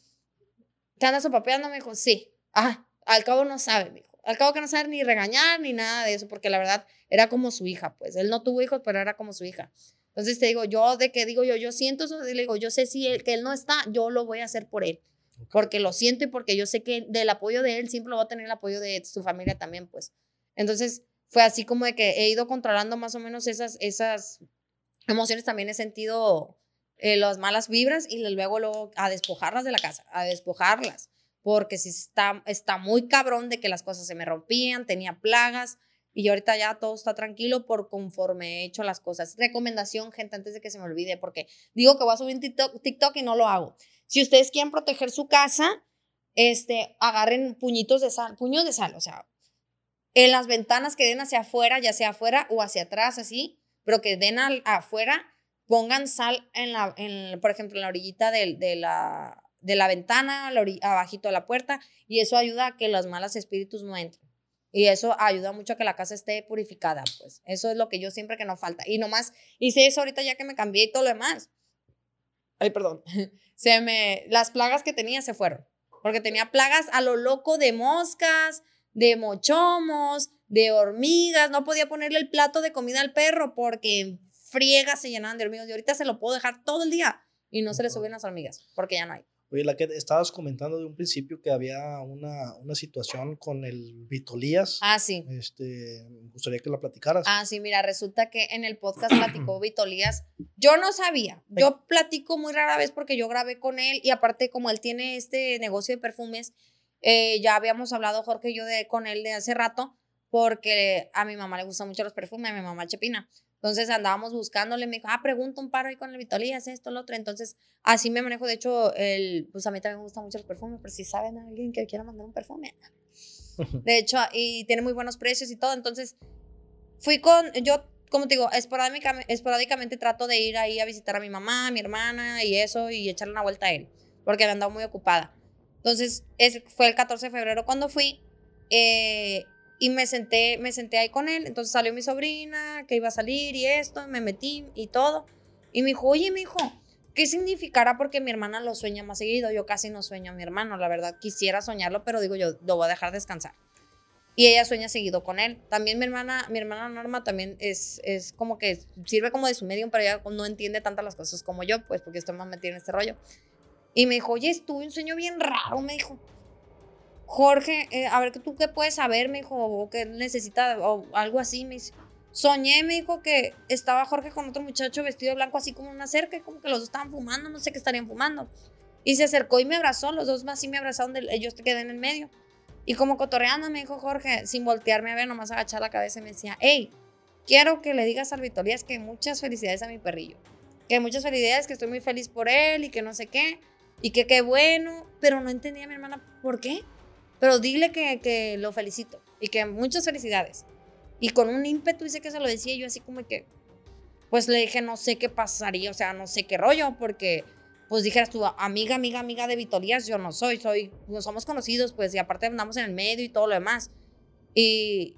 ¿Te andas sopapeando? Me dijo, sí. Ah, al cabo no sabe, me dijo. Al cabo que no sabe ni regañar ni nada de eso, porque la verdad era como su hija, pues. Él no tuvo hijos, pero era como su hija. Entonces te digo, yo de que digo yo, yo siento eso, le digo, yo sé si él, que él no está, yo lo voy a hacer por él. Porque lo siento y porque yo sé que del apoyo de él siempre va a tener el apoyo de su familia también, pues. Entonces fue así como de que he ido controlando más o menos esas, esas emociones. También he sentido eh, las malas vibras y luego, luego a despojarlas de la casa, a despojarlas. Porque si está, está muy cabrón de que las cosas se me rompían, tenía plagas. Y ahorita ya todo está tranquilo por conforme he hecho las cosas. Recomendación, gente, antes de que se me olvide, porque digo que voy a subir TikTok, TikTok y no lo hago. Si ustedes quieren proteger su casa, este, agarren puñitos de sal, puños de sal, o sea, en las ventanas que den hacia afuera, ya sea afuera o hacia atrás, así, pero que den al, afuera, pongan sal en la, en, por ejemplo, en la orillita de, de la, de la ventana, la abajito de la puerta, y eso ayuda a que los malos espíritus no entren. Y eso ayuda mucho a que la casa esté purificada, pues. Eso es lo que yo siempre que no falta. Y nomás hice eso ahorita ya que me cambié y todo lo demás. Ay, perdón. Se me, las plagas que tenía se fueron. Porque tenía plagas a lo loco de moscas, de mochomos, de hormigas. No podía ponerle el plato de comida al perro porque friegas se llenaban de hormigas. Y ahorita se lo puedo dejar todo el día y no se le suben las hormigas porque ya no hay. Oye, la que estabas comentando de un principio que había una, una situación con el Vitolías. Ah, sí. Este, me gustaría que la platicaras. Ah, sí, mira, resulta que en el podcast platicó Vitolías. Yo no sabía. Yo platico muy rara vez porque yo grabé con él y aparte como él tiene este negocio de perfumes, eh, ya habíamos hablado Jorge y yo de, con él de hace rato porque a mi mamá le gustan mucho los perfumes, a mi mamá Chepina. Entonces andábamos buscándole, me dijo, ah, pregunta un paro ahí con el Vitolías, esto, lo otro. Entonces, así me manejo. De hecho, el, pues a mí también me gustan mucho los perfumes, pero si saben a alguien que quiera mandar un perfume. De hecho, y tiene muy buenos precios y todo. Entonces, fui con, yo, como te digo, esporádicamente, esporádicamente trato de ir ahí a visitar a mi mamá, a mi hermana y eso, y echarle una vuelta a él, porque me andaba muy ocupada. Entonces, ese fue el 14 de febrero cuando fui. Eh, y me senté, me senté ahí con él. Entonces salió mi sobrina, que iba a salir y esto, me metí y todo. Y me dijo, oye, mi hijo, ¿qué significará? Porque mi hermana lo sueña más seguido. Yo casi no sueño a mi hermano, la verdad. Quisiera soñarlo, pero digo yo, lo voy a dejar descansar. Y ella sueña seguido con él. También mi hermana, mi hermana Norma también es, es como que sirve como de su medium, pero ella no entiende tantas las cosas como yo, pues porque estoy más metida en este rollo. Y me dijo, oye, estuve un sueño bien raro, me dijo. Jorge, eh, a ver, ¿tú qué puedes saber? Me dijo, o qué necesita, o algo así. Me dice, soñé, me dijo que estaba Jorge con otro muchacho vestido blanco, así como una cerca, como que los dos estaban fumando, no sé qué estarían fumando. Y se acercó y me abrazó, los dos más así me abrazaron, ellos te quedé en el medio. Y como cotorreando, me dijo Jorge, sin voltearme a ver, nomás agachar la cabeza y me decía, hey, quiero que le digas al Vitorías que muchas felicidades a mi perrillo. Que muchas felicidades, que estoy muy feliz por él y que no sé qué. Y que qué bueno. Pero no entendía mi hermana por qué. Pero dile que, que lo felicito y que muchas felicidades. Y con un ímpetu dice que se lo decía yo así como que, pues le dije, no sé qué pasaría, o sea, no sé qué rollo, porque pues dijeras tú, amiga, amiga, amiga de Vitorías, yo no soy, soy, no somos conocidos, pues, y aparte andamos en el medio y todo lo demás. Y,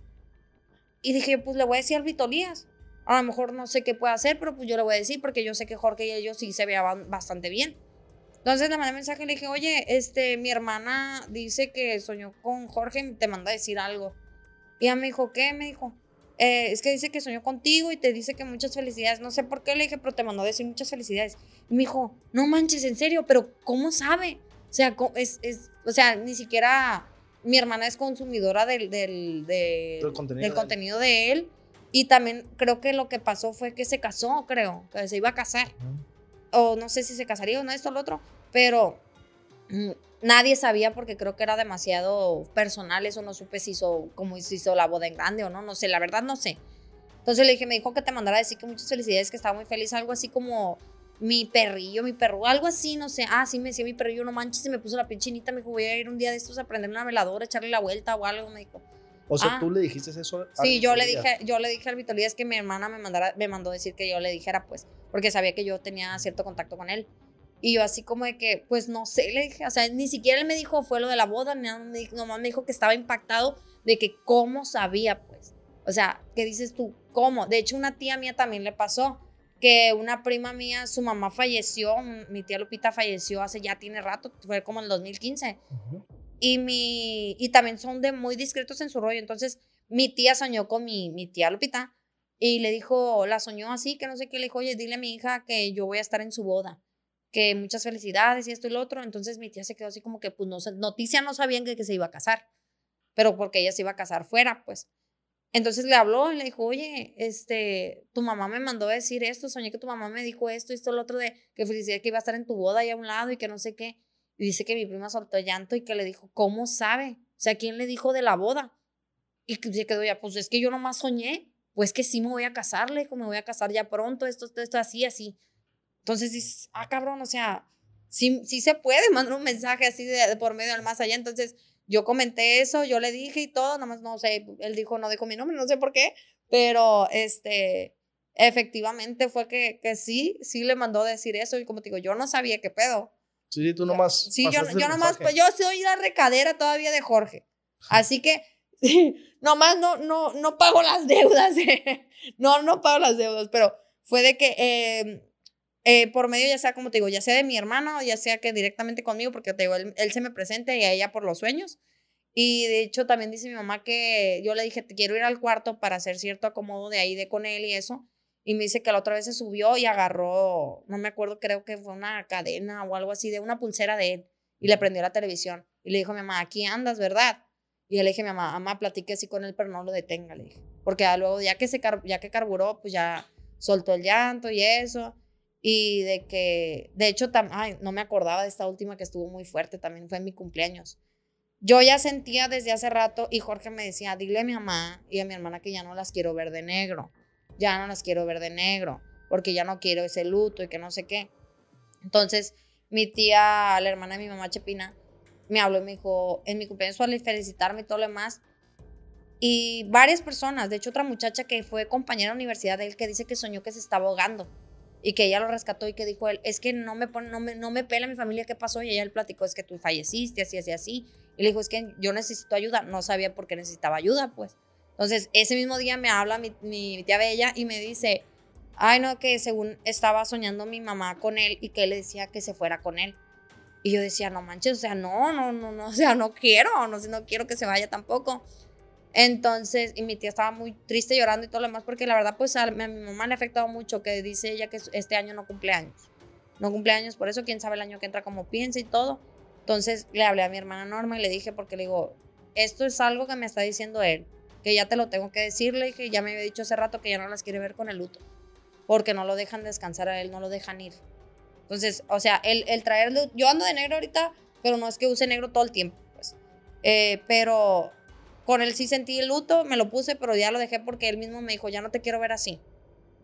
y dije, pues le voy a decir al Vitorías. A lo mejor no sé qué puede hacer, pero pues yo le voy a decir porque yo sé que Jorge y ellos sí se veían bastante bien. Entonces le mandé mensaje y le dije, oye, este, mi hermana dice que soñó con Jorge y te manda a decir algo. Y ella me dijo, ¿qué? Me dijo, eh, es que dice que soñó contigo y te dice que muchas felicidades. No sé por qué le dije, pero te mandó a decir muchas felicidades. Y me dijo, no manches, en serio, pero ¿cómo sabe? O sea, es, es, o sea ni siquiera mi hermana es consumidora del, del, del, contenido, del contenido de, él. Y también creo que lo que pasó fue que se casó, creo, que se iba a casar o no sé si se casaría o no, esto o lo otro, pero mm, nadie sabía porque creo que era demasiado personal, eso no supe si hizo, como si hizo la boda en grande o no, no sé, la verdad no sé. Entonces le dije, me dijo que te mandara a decir que muchas felicidades, que estaba muy feliz, algo así como, mi perrillo, mi perro, algo así, no sé. Ah, sí, me decía mi perrillo, no manches, se me puso la pinchinita. Me dijo, voy a ir un día de estos a prender una veladora, echarle la vuelta o algo. Me dijo, O sea, Ah. tú le dijiste eso. a Sí, yo le dije, yo le dije al Vitolías que mi hermana me mandara, me mandó decir que yo le dijera, pues, porque sabía que yo tenía cierto contacto con él. Y yo así como de que, pues no sé, le dije, o sea, ni siquiera él me dijo fue lo de la boda, ni nada, me dijo- nomás me dijo que estaba impactado de que cómo sabía, pues. O sea, ¿qué dices tú? ¿Cómo? De hecho, una tía mía también le pasó que una prima mía, su mamá falleció, mi tía Lupita falleció hace ya tiene rato, fue como en el 2015 Ujú. Y mi y también son de muy discretos en su rollo. Entonces, mi tía soñó con mi, mi tía Lupita y le dijo, la soñó así, que no sé qué, le dijo, oye, dile a mi hija que yo voy a estar en su boda, que muchas felicidades y esto y lo otro. Entonces, mi tía se quedó así como que, pues, no, noticia no sabían que, que se iba a casar, pero porque ella se iba a casar fuera, pues. Entonces le habló y le dijo, oye, este, tu mamá me mandó a decir esto, soñé que tu mamá me dijo esto, esto, lo otro, de que felicidad que iba a estar en tu boda ahí a un lado y que no sé qué. Y dice que mi prima soltó llanto y que le dijo, ¿cómo sabe? O sea, ¿quién le dijo de la boda? Y se quedó ya, pues es que yo nomás soñé, pues que sí me voy a casar, le dijo, me voy a casar ya pronto, esto, esto, esto, así, así. Entonces dices, ah, cabrón, o sea, sí, sí se puede mandar un mensaje así de, de por medio del más allá. Entonces yo comenté eso, yo le dije y todo, nomás no sé, él dijo, no dijo mi nombre, no sé por qué, pero este, efectivamente fue que, que sí, sí le mandó decir eso y como te digo, yo no sabía qué pedo. Sí, sí, tú nomás. Sí, yo, yo nomás, pues yo soy la recadera todavía de Jorge. Así que, nomás no, no, no pago las deudas. eh. No, no pago las deudas, pero fue de que eh, eh, por medio, ya sea como te digo, ya sea de mi hermano, ya sea que directamente conmigo, porque te digo, él, él se me presenta y a ella por los sueños. Y de hecho también dice mi mamá que yo le dije, te quiero ir al cuarto para hacer cierto acomodo de ahí de con él y eso. Y me dice que la otra vez se subió y agarró, no me acuerdo, creo que fue una cadena o algo así, de una pulsera de él. Y le prendió la televisión. Y le dijo a mi mamá, aquí andas, ¿verdad? Y le dije a mi mamá, mamá, platiqué así con él, pero no lo detenga, le dije. Porque ya luego, ya que, se ya que carburó, pues ya soltó el llanto y eso. Y de que, de hecho, ay, no me acordaba de esta última que estuvo muy fuerte, también fue en mi cumpleaños. Yo ya sentía desde hace rato y Jorge me decía, dile a mi mamá y a mi hermana que ya no las quiero ver de negro, ya no las quiero ver de negro, porque ya no quiero ese luto y que no sé qué. Entonces, mi tía, la hermana de mi mamá Chepina, me habló y me dijo, en mi cumpleaños fue felicitarme y todo lo demás. Y varias personas, de hecho otra muchacha que fue compañera de universidad de él que dice que soñó que se estaba ahogando y que ella lo rescató y que dijo él, es que no me, pone, no me, no me pela mi familia qué pasó y ella él platicó, es que tú falleciste, así, así, así. Y le dijo, es que yo necesito ayuda, no sabía por qué necesitaba ayuda, pues. Entonces, ese mismo día me habla mi, tía Bella y me dice, ay, no, que según estaba soñando mi mamá con él y que él le decía que se fuera con él. Y yo decía, no manches, o sea, no, no, no, no, o sea, no quiero, no, no quiero que se vaya tampoco. Entonces, y mi tía estaba muy triste llorando y todo lo demás, porque la verdad, pues a mi mamá le ha afectado mucho, que dice ella que este año no cumple años. No cumple años, por eso quién sabe el año que entra como piensa y todo. Entonces le hablé a mi hermana Norma y le dije, porque le digo, esto es algo que me está diciendo él, que ya te lo tengo que decir, le dije, ya me había dicho hace rato que ya no las quiere ver con el luto, porque no lo dejan descansar a él, no lo dejan ir. Entonces, o sea, el, el traerle, yo ando de negro ahorita, pero no es que use negro todo el tiempo, pues. Eh, pero con él sí sentí el luto, me lo puse, pero ya lo dejé porque él mismo me dijo, ya no te quiero ver así.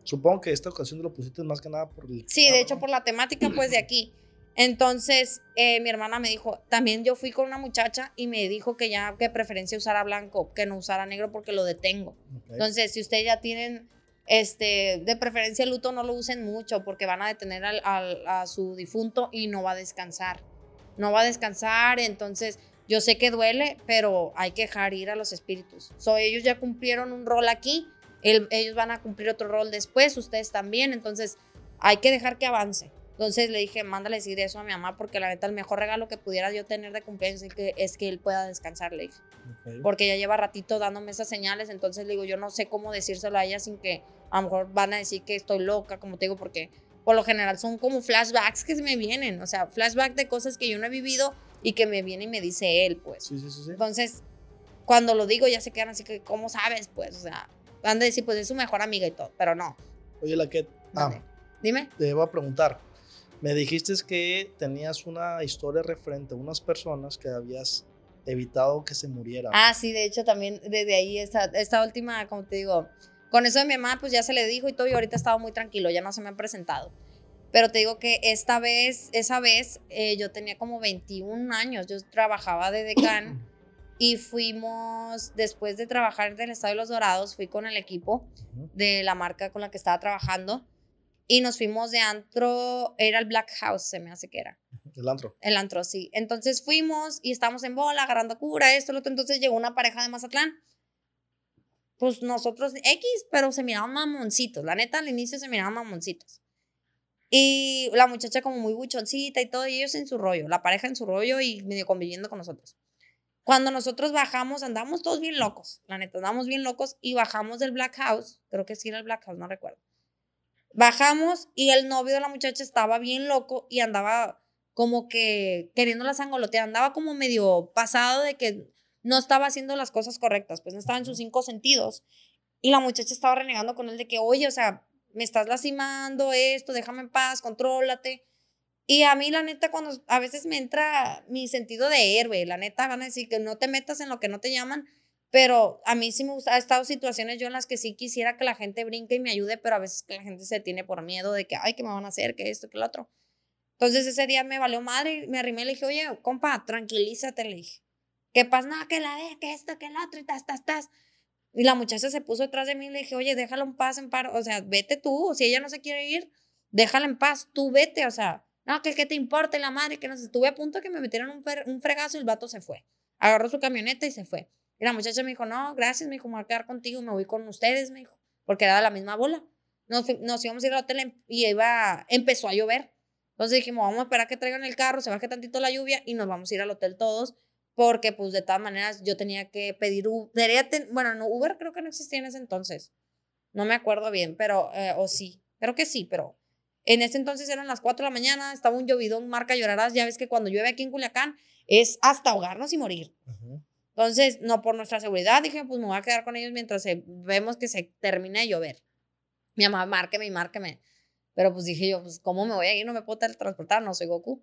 Supongo que esta ocasión lo pusiste más que nada por el. Sí, de hecho, por la temática, pues de aquí. Entonces, eh, mi hermana me dijo, también yo fui con una muchacha y me dijo que ya, que preferencia usara blanco, que no usara negro porque lo detengo. Ok. Entonces, si ustedes ya tienen, este, de preferencia el luto, no lo usen mucho porque van a detener al- al- a su difunto y no va a descansar. No va a descansar, entonces yo sé que duele, pero hay que dejar ir a los espíritus. So, ellos ya cumplieron un rol aquí, el- ellos van a cumplir otro rol después, ustedes también, entonces hay que dejar que avance. Entonces le dije, mándale decir eso a mi mamá porque la neta el mejor regalo que pudiera yo tener de cumpleaños es que, es que él pueda descansar, le dije Ok. porque ya lleva ratito dándome esas señales, entonces le digo, yo no sé cómo decírselo a ella sin que a lo mejor van a decir que estoy loca, como te digo, porque por lo general son como flashbacks que se me vienen, o sea, flashback de cosas que yo no he vivido y que me viene y me dice él, pues. Sí, sí, sí. Entonces, cuando lo digo ya se quedan así que, ¿cómo sabes? Pues, o sea, van a decir, pues es su mejor amiga y todo, pero no. Oye, la que. Ah. Dime. te iba a preguntar. Me dijiste que tenías una historia referente a unas personas que habías evitado que se murieran. Ah, sí, de hecho también desde ahí esta, esta última, como te digo, con eso de mi mamá pues ya se le dijo y todo y ahorita ha estado muy tranquilo, ya no se me han presentado. Pero te digo que esta vez, esa vez, eh, yo tenía como 21 años. Yo trabajaba de decán y fuimos, después de trabajar en el Estadio de los Dorados, fui con el equipo de la marca con la que estaba trabajando y nos fuimos de antro, era el Black House, se me hace que era. El antro. El antro, sí. Entonces fuimos y estábamos en bola, agarrando cura, esto, lo otro. Entonces llegó una pareja de Mazatlán. Pues nosotros, X, pero se miraban mamoncitos. La neta, al inicio se miraban mamoncitos. Y la muchacha como muy buchoncita y todo, y ellos en su rollo, la pareja en su rollo y medio conviviendo con nosotros. Cuando nosotros bajamos, andamos todos bien locos, la neta, andamos bien locos y bajamos del Black House, creo que sí era el Black House, no recuerdo. Bajamos y el novio de la muchacha estaba bien loco y andaba como que queriéndola sangolotear, andaba como medio pasado de que no estaba haciendo las cosas correctas, pues no estaba en sus cinco sentidos. Y la muchacha estaba renegando con él de que, oye, o sea, me estás lastimando esto, déjame en paz, contrólate. Y a mí, la neta, cuando a veces me entra mi sentido de héroe, la neta, van a decir que no te metas en lo que no te llaman, pero a mí sí me gusta, ha estado situaciones yo en las que sí quisiera que la gente brinque y me ayude, pero a veces que la gente se tiene por miedo de que, ay, ¿qué me van a hacer? Que esto, que lo otro. Entonces ese día me valió madre, me arrimé y le dije, oye, compa, tranquilízate, le dije. ¿Qué pasa? No, que la de, que esto, que el otro, y tas, tas, tas. Y la muchacha se puso detrás de mí y le dije, oye, déjala en paz, en paz, o sea, vete tú, si ella no se quiere ir, déjala en paz, tú vete, o sea, no, que qué te importa y la madre, que no sé, estuve a punto que me metieran un, un fregazo y el vato se fue. Agarró su camioneta y se fue. Y la muchacha me dijo, no, gracias, me dijo, me voy a quedar contigo, me voy con ustedes, me dijo, porque era la misma bola. Nos, nos íbamos a ir al hotel em- y iba, empezó a llover. Entonces dijimos, vamos a esperar que traigan el carro, se baje tantito la lluvia y nos vamos a ir al hotel todos, porque pues de todas maneras yo tenía que pedir Uber. bueno, no, Uber creo que no existía en ese entonces. No me acuerdo bien, pero, eh, o sí, creo que sí, pero en ese entonces eran las 4 de la mañana, estaba un llovidón, marca llorarás, ya ves que cuando llueve aquí en Culiacán es hasta ahogarnos y morir. Ujú. Entonces, no por nuestra seguridad, dije, pues me voy a quedar con ellos mientras se- vemos que se termine de llover. Mi mamá, márqueme y márqueme. Pero pues dije yo, pues, ¿cómo me voy a ir? No me puedo teletransportar, no soy Goku.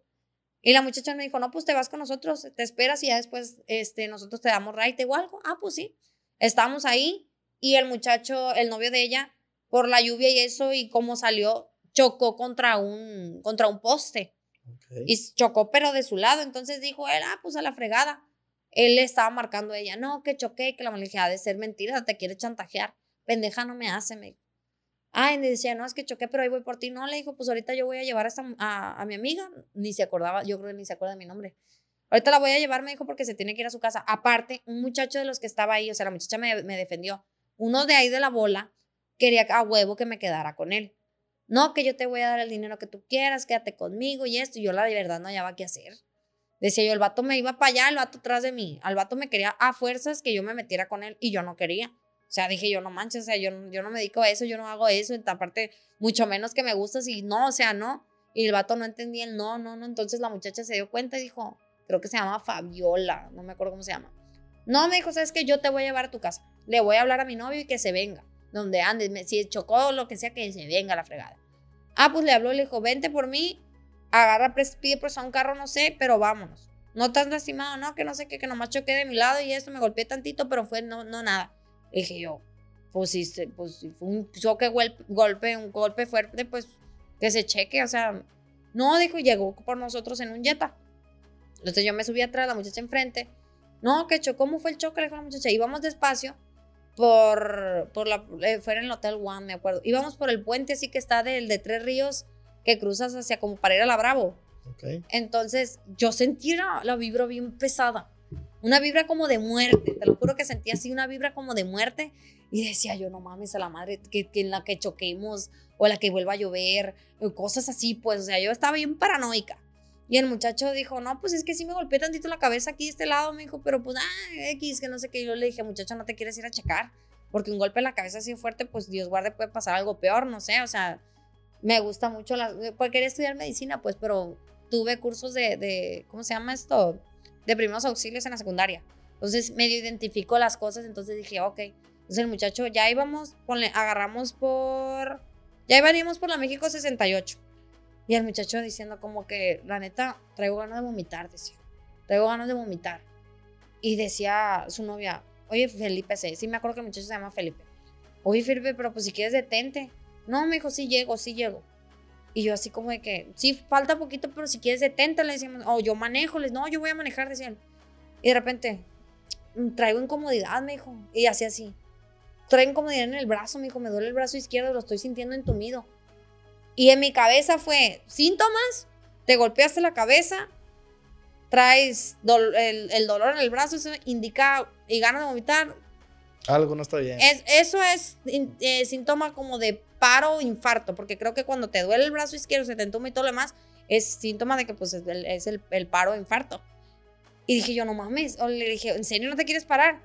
Y la muchacha me dijo, no, pues te vas con nosotros, te esperas y ya después este, nosotros te damos ride o algo. Ah, pues sí. Estábamos ahí y el muchacho, el novio de ella, por la lluvia y eso y cómo salió, chocó contra un, contra un poste y chocó, pero de su lado. Entonces dijo él, ah, pues a la fregada. Él le estaba marcando a ella, no, que choqué, que la dije, ha de ser mentira, te quiere chantajear. Pendeja no me hace, me dijo. Ah, y me decía, no, es que choqué, pero ahí voy por ti. No, le dijo, pues ahorita yo voy a llevar a, esta- a, a mi amiga. Ni se acordaba, yo creo que ni se acuerda de mi nombre. Ahorita la voy a llevar, me dijo, porque se tiene que ir a su casa. Aparte, un muchacho de los que estaba ahí, o sea, la muchacha me, me defendió. Uno de ahí de la bola quería a huevo que me quedara con él. No, que yo te voy a dar el dinero que tú quieras, quédate conmigo y esto. Y yo la de verdad no hallaba qué hacer. Decía yo, el vato me iba para allá, el vato atrás de mí. Al vato me quería a fuerzas que yo me metiera con él y yo no quería. O sea, dije yo, no manches, o sea, yo, yo no me dedico a eso, yo no hago eso. Aparte, mucho menos que me gustas y no, o sea, no. Y el vato no entendía el no, no, no. Entonces la muchacha se dio cuenta y dijo, creo que se llama Fabiola, no me acuerdo cómo se llama. No, me dijo, sabes que yo te voy a llevar a tu casa. Le voy a hablar a mi novio y que se venga. Donde andes, si chocó lo que sea, que se venga la fregada. Ah, pues le habló, le dijo, vente por mí, agarra, pide prestado un carro, no sé, pero vámonos. No has lastimado, no, que no sé qué, que nomás choqué de mi lado y esto, me golpeé tantito, pero fue no, no nada. Le dije yo, pues si, pues si fue un choque, golpe, un golpe fuerte, pues que se cheque, o sea, no, dijo, llegó por nosotros en un Jetta. Entonces yo me subí atrás, la muchacha enfrente. No, que chocó, ¿cómo fue el choque? Le dijo la muchacha, íbamos despacio por, por la, eh, fuera en el Hotel One, me acuerdo. Íbamos por el puente así que está del de Tres Ríos, que cruzas hacia como para ir a la Bravo. Ok. Entonces yo sentí la, la vibra bien pesada. Una vibra como de muerte. Te lo juro que sentí así una vibra como de muerte. Y decía yo, no mames, a la madre, que, que en la que choquemos o la que vuelva a llover, cosas así, pues, o sea, yo estaba bien paranoica. Y el muchacho dijo, no, pues es que sí me golpeé tantito la cabeza aquí de este lado, me dijo, pero pues, ah, X, que no sé qué. Yo le dije, muchacho, no te quieres ir a checar, porque un golpe en la cabeza así fuerte, pues Dios guarde, puede pasar algo peor, no sé, o sea, me gusta mucho, la, pues quería estudiar medicina, pues, pero tuve cursos de, de, ¿cómo se llama esto? De primeros auxilios en la secundaria. Entonces medio identifico las cosas, entonces dije, ok. Entonces el muchacho, ya íbamos, ponle, agarramos por, ya íbamos por la México 68. Y el muchacho diciendo como que, la neta, traigo ganas de vomitar, decía. Traigo ganas de vomitar. Y decía su novia, oye, Felipe, sí, sí me acuerdo que el muchacho se llama Felipe. Oye, Felipe, pero pues si quieres detente. No, me dijo, sí llego, sí llego. Y yo así como de que, sí, falta poquito, pero si quieres detente, le decíamos, o yo manejo, les, no, yo voy a manejar, decían. Y de repente, "Mm, traigo incomodidad, me dijo. Y así, así. Traigo incomodidad en el brazo, me dijo, me duele el brazo izquierdo, lo estoy sintiendo entumido. Y en mi cabeza fue, síntomas, te golpeaste la cabeza, traes el, el dolor en el brazo, eso indica y ganas de vomitar. Algo no está bien. Es, eso es eh, síntoma como de paro o infarto, porque creo que cuando te duele el brazo izquierdo, se te entuma y todo lo demás, es síntoma de que pues es el, paro o infarto. Y dije yo, no mames, o le dije, ¿en serio no te quieres parar?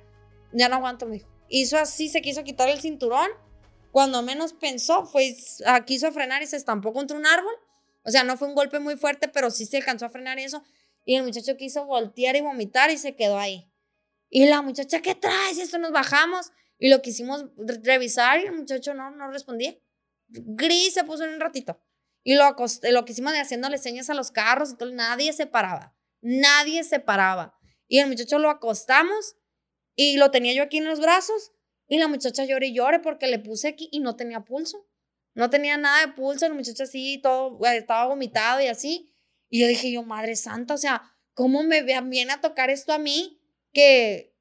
Ya no aguanto, me dijo. Hizo así, se quiso quitar el cinturón. Cuando menos pensó, fue, ah, quiso frenar y se estampó contra un árbol. O sea, no fue un golpe muy fuerte, pero sí se alcanzó a frenar eso. Y el muchacho quiso voltear y vomitar y se quedó ahí. Y la muchacha, ¿qué traes? Esto nos bajamos. Y lo quisimos re- revisar y el muchacho no, no respondía. Gris se puso en un ratito. Y lo, lo que hicimos de haciéndole señas a los carros y todo, nadie se paraba. Nadie se paraba. Y el muchacho lo acostamos y lo tenía yo aquí en los brazos. Y la muchacha llora y llore porque le puse aquí y no tenía pulso. No tenía nada de pulso. El muchacho así, todo, estaba vomitado y así. Y yo dije, yo, Madre Santa, o sea, ¿cómo me viene a tocar esto a mí? Que,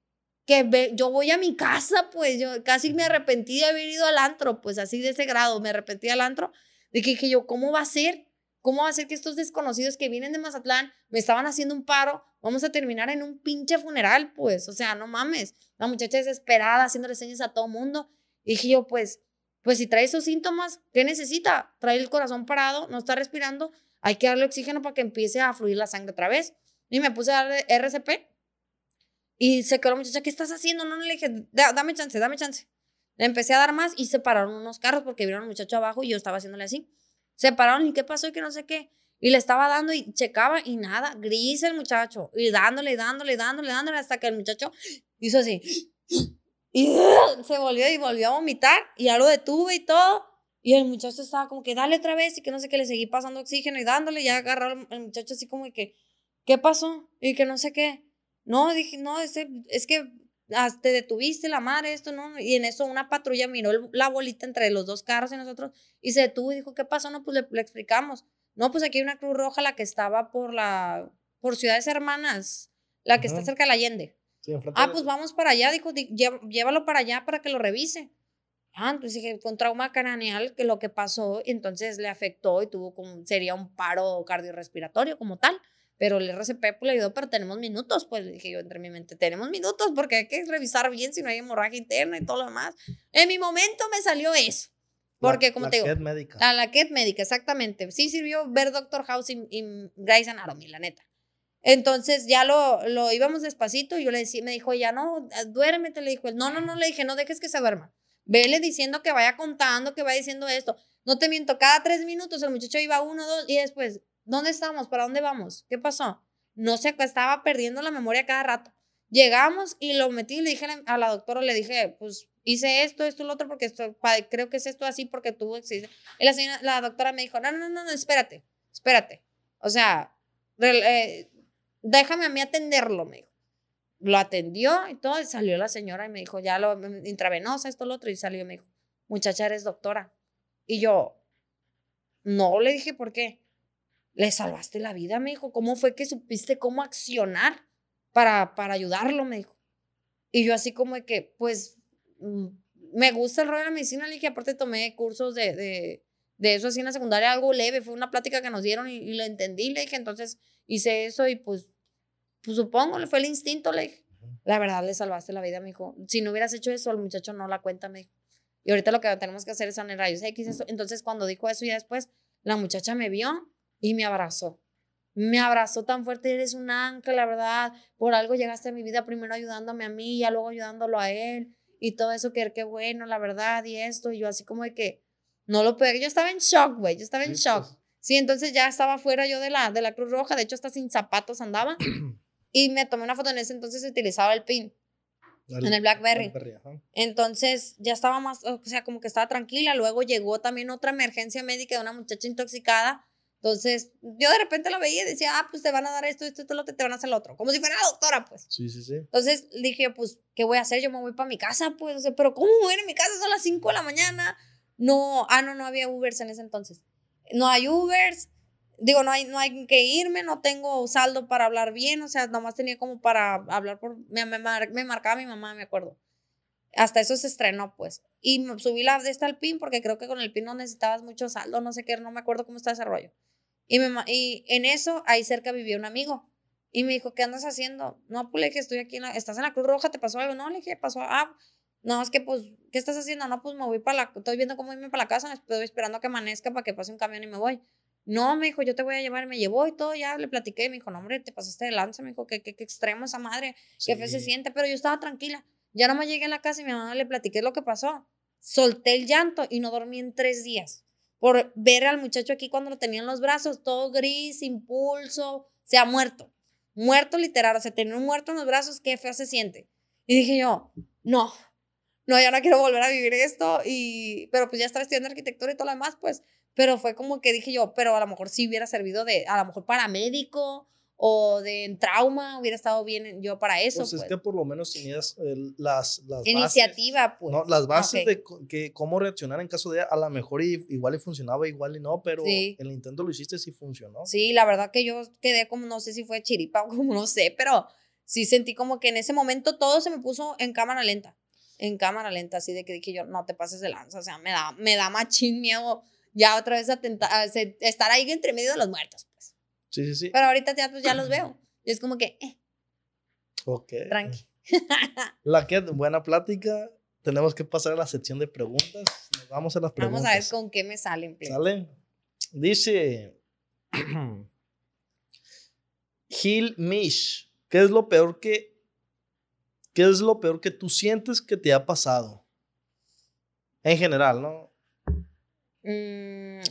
que ve- yo voy a mi casa, pues yo casi me arrepentí de haber ido al antro, pues así de ese grado, me arrepentí al antro. De que dije yo, ¿cómo va a ser? ¿Cómo va a ser que estos desconocidos que vienen de Mazatlán me estaban haciendo un paro? Vamos a terminar en un pinche funeral, pues. O sea, no mames. La muchacha desesperada, haciéndole señas a todo mundo. Y dije yo, pues, pues si trae esos síntomas, ¿qué necesita? Trae el corazón parado, no está respirando, hay que darle oxígeno para que empiece a fluir la sangre otra vez. Y me puse a darle RCP. Y se quedó la muchacha, ¿qué estás haciendo? No, no le dije, "Da- dame chance, dame chance. Le empecé a dar más y se pararon unos carros porque vieron al muchacho abajo y yo estaba haciéndole así. Se pararon y qué pasó y que no sé qué. Y le estaba dando y checaba y nada, gris el muchacho. Y dándole, dándole, dándole, dándole hasta que el muchacho hizo así. Y se volvió y volvió a vomitar y ya lo detuve y todo. Y el muchacho estaba como que dale otra vez y que no sé qué, le seguí pasando oxígeno y dándole. Y ya agarró el muchacho así como que, ¿qué pasó? Y que no sé qué. No, dije, no, ese- es que te detuviste la madre, esto, ¿no? Y en eso una patrulla miró el- la bolita entre los dos carros y nosotros y se detuvo y dijo, ¿qué pasó? No, pues le, le explicamos. No, pues aquí hay una Cruz Roja, la que estaba por la, por Ciudades Hermanas, la que está cerca de la Allende. Sí, Ah, pues vamos para allá, dijo, "di- llévalo para allá para que lo revise. Ah, entonces dije, fue un trauma craneal que lo que pasó, entonces le afectó y tuvo como, sería un paro cardiorrespiratorio como tal. Pero el RCP pues, le ayudó, pero tenemos minutos, pues le dije yo entre mi mente, tenemos minutos porque hay que revisar bien si no hay hemorragia interna y todo lo demás. En mi momento me salió eso. Porque, la- como la te digo, médica. a la KET médica, exactamente. Sí sirvió ver Doctor House y, y Grey's Anatomy, la neta. Entonces ya lo, lo íbamos despacito y yo le decía, me dijo, ya no, eh, duérmete, le dijo él. No, no, no, le dije, no dejes que se duerma. Vele diciendo que vaya contando, que vaya diciendo esto. No te miento, cada tres minutos el muchacho iba uno, dos y después, ¿dónde estamos? ¿Para dónde vamos? ¿Qué pasó? No sé, estaba perdiendo la memoria cada rato. Llegamos y lo metí y le dije a la- doctora, le dije, pues hice esto, esto, lo otro, porque esto, creo que es esto así porque tuvo accidente. Y la, señora, la doctora me dijo, no, no, no, no, espérate, espérate. O sea, eh, déjame a mí atenderlo, me dijo. Lo atendió y todo, y salió la señora y me dijo, ya lo, intravenosa, esto, lo otro, y salió y me dijo, muchacha, eres doctora. Y yo, no, le dije, ¿por qué? Le salvaste la vida, me dijo. ¿Cómo fue que supiste cómo accionar para, para ayudarlo? Me dijo. Y yo así como de que, pues, mm, me gusta el rollo de la medicina, le dije, aparte tomé cursos de, de, de eso así en la secundaria, algo leve, fue una plática que nos dieron y, y lo entendí, le dije, entonces hice eso y pues, pues supongo, le fue el instinto, le dije. La verdad, le salvaste la vida, me dijo. Si no hubieras hecho eso, el muchacho no la cuenta, me dijo. Y ahorita lo que tenemos que hacer es poner rayos X. eso. Entonces, cuando dijo eso, ya después, la muchacha me vio y me abrazó. Me abrazó tan fuerte, eres un ángel, la verdad. Por algo llegaste a mi vida, primero ayudándome a mí, ya luego ayudándolo a él. Y todo eso, que qué bueno, la verdad, y esto. Y yo así como de que no lo pegué. Yo estaba en shock, güey. Yo estaba en Sí, shock. pues. Sí, entonces ya estaba fuera yo de la, de la Cruz Roja. De hecho, hasta sin zapatos andaba. y me tomé una foto en ese entonces, utilizaba el pin. En el Blackberry. ajá. Entonces ya estaba más, o sea, como que estaba tranquila. Luego llegó también otra emergencia médica de una muchacha intoxicada. Entonces yo de repente la veía y decía, ah, pues te van a dar esto, esto, esto, lo que te van a hacer lo otro. Como si fuera la doctora, pues. Sí, sí, sí. Entonces dije, pues, ¿qué voy a hacer? Yo me voy para mi casa, pues. O sea, pero ¿cómo voy a ir a mi casa? Son las 5 de la mañana. No, ah, no, no había Ubers en ese entonces. no hay Ubers, digo, no hay, no hay que irme, no tengo saldo para hablar bien, o sea, nomás tenía como para hablar por, me, me, mar- me marcaba mi mamá, me acuerdo. Hasta eso se estrenó, pues. Y subí la de esta al PIN porque creo que con el PIN no necesitabas mucho saldo, no sé qué, no me acuerdo cómo está ese rollo. Y, me, y en eso, ahí cerca vivía un amigo. Y me dijo, ¿qué andas haciendo? No, pues le dije, estoy aquí, en la- ¿estás en la Cruz Roja? ¿Te pasó algo? No, le dije, pasó, ah, no, es que pues, ¿qué estás haciendo? No, pues me voy para la, estoy viendo cómo irme para la casa, estoy esperando a que amanezca para que pase un camión y me voy. No, me dijo, yo te voy a llevar, me llevó y todo, ya le platiqué, me dijo, no, hombre, te pasaste de lanza, me dijo, qué, qué, qué extremo esa madre, qué feo se siente, pero yo estaba tranquila. Ya no me llegué a la casa y mi mamá le platiqué lo que pasó. Solté el llanto y no dormí en tres días. Por ver al muchacho aquí cuando lo tenía en los brazos, todo gris, sin pulso, se ha muerto. Muerto literal, o sea, tener un muerto en los brazos, qué feo se siente. Y dije yo, no, no, ya no quiero volver a vivir esto. Y, pero pues ya estaba estudiando arquitectura y todo lo demás, pues. Pero fue como que dije yo, pero a lo mejor sí hubiera servido de, a lo mejor paramédico o de trauma, hubiera estado bien yo para eso. Pues, Pues, es que por lo menos tenías eh, las, las bases, Iniciativa, pues. ¿no? Las bases Ok. de que, cómo reaccionar en caso de a lo mejor y- igual y funcionaba, igual y no, pero Sí. el intento lo hiciste sí funcionó. Sí, la verdad que yo quedé como, no sé si fue chiripa o como no sé, pero sí sentí como que en ese momento todo se me puso en cámara lenta. En cámara lenta, así de que dije yo, no te pases de lanza. O sea, me da, me da machín miedo ya otra vez a estar ahí entre medio de los muertos. Sí, sí, sí. Pero ahorita ya, pues, ya los veo. Y es como que, eh, ok. tranqui. La que buena plática. Tenemos que pasar a la sección de preguntas. Nos vamos a las preguntas. Vamos a ver con qué me salen. please. ¿Sale? Dice Gil Mish, ¿qué es lo peor que qué es lo peor que tú sientes que te ha pasado? En general, ¿no? Mm,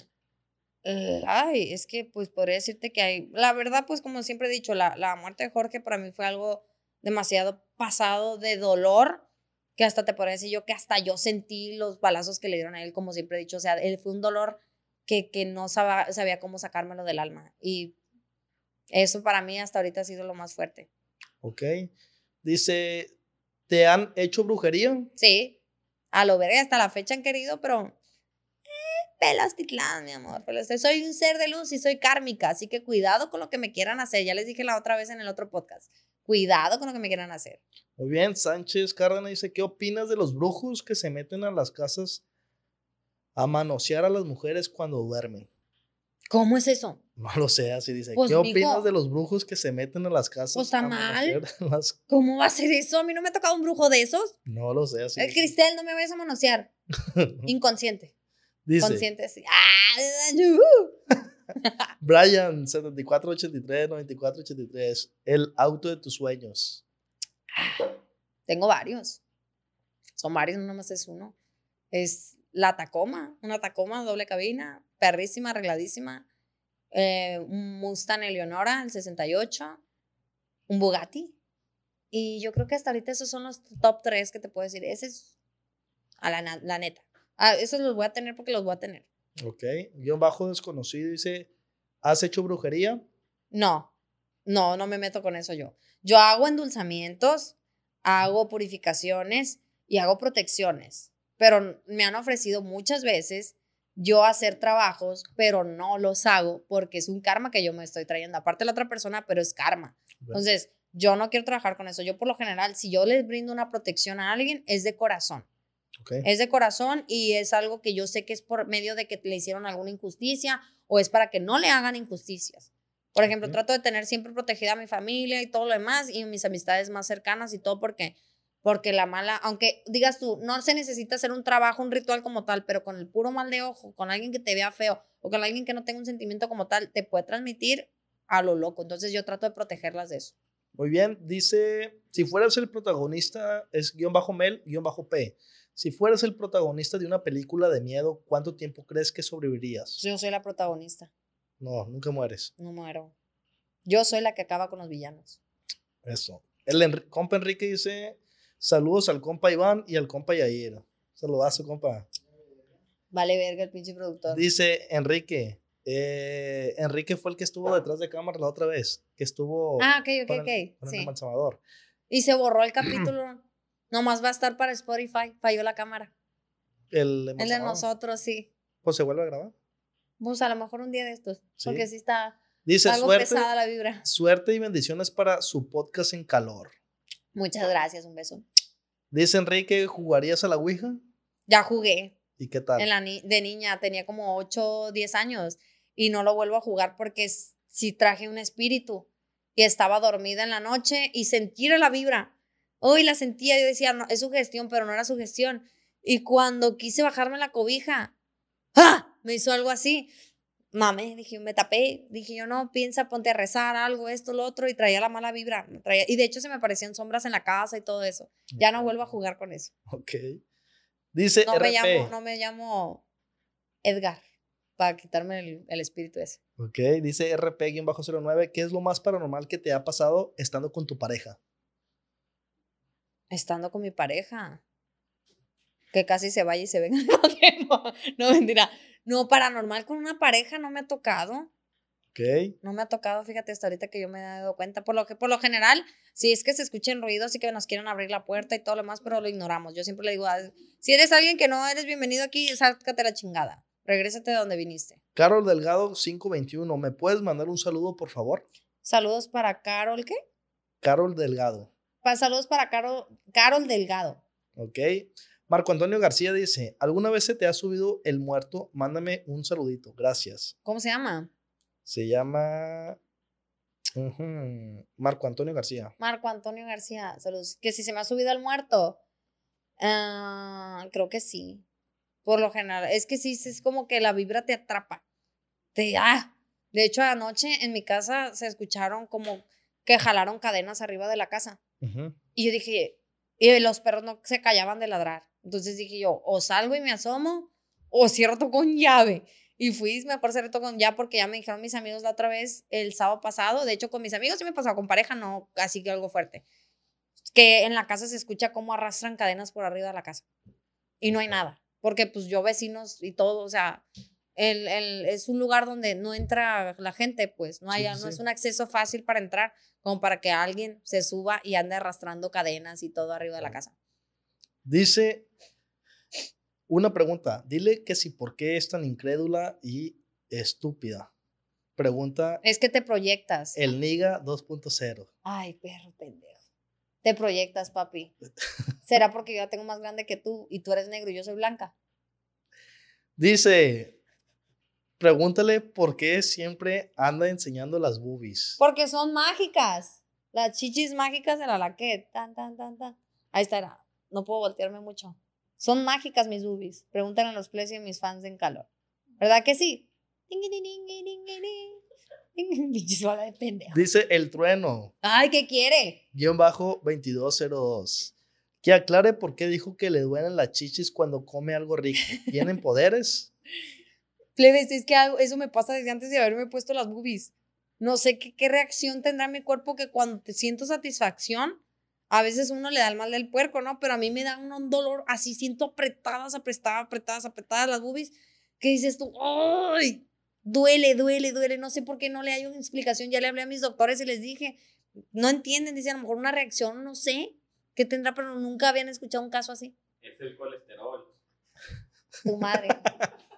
eh, ay, es que pues podría decirte que hay, la verdad pues como siempre he dicho, la, la muerte de Jorge para mí fue algo demasiado pasado de dolor, que hasta te podría decir yo que hasta yo sentí los balazos que le dieron a él, como siempre he dicho, o sea, él fue un dolor que, que no sabía, sabía cómo sacármelo del alma y eso para mí hasta ahorita ha sido lo más fuerte. Ok. Dice, ¿te han hecho brujería? Sí, a lo verga, hasta la fecha han querido, pero pelas titlán, mi amor. Soy un ser de luz y soy kármica, así que cuidado con lo que me quieran hacer. Ya les dije la otra vez en el otro podcast. Cuidado con lo que me quieran hacer. Muy bien, Sánchez Cárdenas dice, ¿qué opinas de los brujos que se meten a las casas a manosear a las mujeres cuando duermen? ¿Cómo es eso? No lo sé, así dice. Pues, ¿Qué opinas de los brujos que se meten a las casas? pues, está mal. las- ¿Cómo va a ser eso? A mí no me ha tocado un brujo de esos. No lo sé, así el dice. Cristel, no me vayas a manosear. Inconsciente. Dice, Consciente, sí. ¡Ah! Brian, 7483, 9483, el auto de tus sueños. Tengo varios. Son varios, no nomás es uno. Es la Tacoma, una Tacoma doble cabina, perrísima, arregladísima. Eh, un Mustang Eleonora, el 68. Un Bugatti. Y yo creo que hasta ahorita esos son los top 3 que te puedo decir. Ese es a la, la neta. Ah, esos los voy a tener porque los voy a tener. Ok. Guión bajo desconocido dice, ¿has hecho brujería? No, no, no me meto con eso yo. Yo hago endulzamientos, hago purificaciones y hago protecciones, pero me han ofrecido muchas veces yo hacer trabajos, pero no los hago porque es un karma que yo me estoy trayendo. Aparte la otra persona, pero es karma. Entonces, yo no quiero trabajar con eso. Yo por lo general, si yo les brindo una protección a alguien, es de corazón. Es de corazón y es algo que yo sé que es por medio de que le hicieron alguna injusticia o es para que no le hagan injusticias. Por ejemplo, trato de tener siempre protegida a mi familia y todo lo demás y mis amistades más cercanas y todo porque porque la mala, aunque digas tú, no se necesita hacer un trabajo, un ritual como tal, pero con el puro mal de ojo, con alguien que te vea feo o con alguien que no tenga un sentimiento como tal, te puede transmitir a lo loco. Entonces yo trato de protegerlas de eso. Muy bien, dice, si fueras el protagonista, es guion bajo Mel, guion bajo P. Si fueras el protagonista de una película de miedo, ¿cuánto tiempo crees que sobrevivirías? Yo soy la protagonista, No, nunca mueres. no muero. Yo soy la que acaba con los villanos. Eso. El Enri- compa Enrique dice, saludos al compa Iván y al compa Yair. Saludazo, compa. Vale verga el pinche productor. Dice Enrique, eh, Enrique fue el que estuvo detrás de cámara la otra vez, que estuvo Ah, ok, ok, el- ok. el Sí. embalsamador. Y se borró el capítulo. Nomás va a estar para Spotify. Falló la cámara. El El de nosotros, sí. Pues se vuelve a grabar. Pues a lo mejor un día de estos. Sí. Porque sí está Dice, algo suerte, pesada la vibra. suerte y bendiciones para su podcast en calor. Muchas gracias, un beso. Dice Enrique, ¿jugarías a la Ouija? Ya jugué. ¿Y qué tal? En la ni- de niña tenía como 8, 10 años y no lo vuelvo a jugar porque sí traje un espíritu y estaba dormida en la noche y sentí la vibra. Hoy la sentía, yo decía, no, es sugestión, pero no era sugestión. Y cuando quise bajarme la cobija, ¡ah! Me hizo algo así. Mame, dije, me tapé. Dije yo, no, piensa, ponte a rezar, algo, esto, lo otro. Y traía la mala vibra. traía- y de hecho se me parecían sombras en la casa y todo eso. Ya no vuelvo a jugar con eso. Ok. Dice No RP. me llamo, no me llamo Edgar para quitarme el, el espíritu ese. Ok, dice RP-09, ¿qué es lo más paranormal que te ha pasado estando con tu pareja? Estando con mi pareja. Que casi se vaya y se venga. No, mentira. No, paranormal con una pareja no me ha tocado. Ok. No me ha tocado, fíjate, hasta ahorita que yo me he dado cuenta. Por lo, que, por lo general, si es que se escuchen ruidos y que nos quieren abrir la puerta y todo lo demás, pero lo ignoramos. Yo siempre le digo, "Ah, si eres alguien que no eres bienvenido aquí, sácate la chingada. Regrésate de donde viniste. Carol Delgado 521, ¿me puedes mandar un saludo, por favor? Saludos para Carol, ¿qué? Carol Delgado. Pa- saludos para Carol, Carol Delgado. Ok. Marco Antonio García dice, ¿alguna vez se te ha subido el muerto? Mándame un saludito. Gracias. ¿Cómo se llama? Se llama... Marco Antonio García. Marco Antonio García. Saludos. Que si se me ha subido al muerto. Ah, creo que sí. Por lo general. Es que sí, sí, es como que la vibra te atrapa. Te, ah. De hecho, anoche en mi casa se escucharon como que jalaron cadenas arriba de la casa. Y yo dije, y los perros no se callaban de ladrar. Entonces dije yo, o salgo y me asomo, o cierro todo con llave. Y fui, mejor cerré todo con llave porque ya me dijeron mis amigos la otra vez, el sábado pasado. De hecho, con mis amigos sí me pasó, con pareja no, así que algo fuerte. Que en la casa se escucha cómo arrastran cadenas por arriba de la casa. Y no hay nada. Porque pues yo vecinos y todo, o sea, el, el- es un lugar donde no entra la gente, pues no, hay, Sí, no es un acceso fácil para entrar como para que alguien se suba y ande arrastrando cadenas y todo arriba de la casa. Dice una pregunta. Dile que si por qué es tan incrédula y estúpida. Pregunta Es que te proyectas. el Niga 2.0. Ay, perro pendejo. Te proyectas, papi. ¿Será porque yo la tengo más grande que tú y tú eres negro y yo soy blanca? Dice, pregúntale por qué siempre anda enseñando las boobies. Porque son mágicas. Las chichis mágicas de la laque. Tan, tan, tan, tan. Ahí está. No puedo voltearme mucho. Son mágicas mis boobies. Pregúntale a los ples y a mis fans en calor. ¿Verdad que sí? Dice el trueno, Ay, ¿qué quiere? guion bajo 2202. Que aclare por qué dijo que le duelen las chichis cuando come algo rico. ¿Tienen poderes? Plebes, es que eso me pasa desde antes de haberme puesto las boobies. No sé qué, qué reacción tendrá mi cuerpo que cuando te siento satisfacción, a veces uno le da el mal del puerco, ¿no? Pero a mí me da un, un dolor así, siento apretadas, apretadas, apretadas, apretadas las boobies, que dices tú, ¡ay! Duele, duele, duele. No sé por qué no le hay una explicación. Ya le hablé a mis doctores y les dije, no entienden, dicen a lo mejor una reacción, no sé qué tendrá, pero nunca habían escuchado un caso así. Es el colesterol. Tu madre.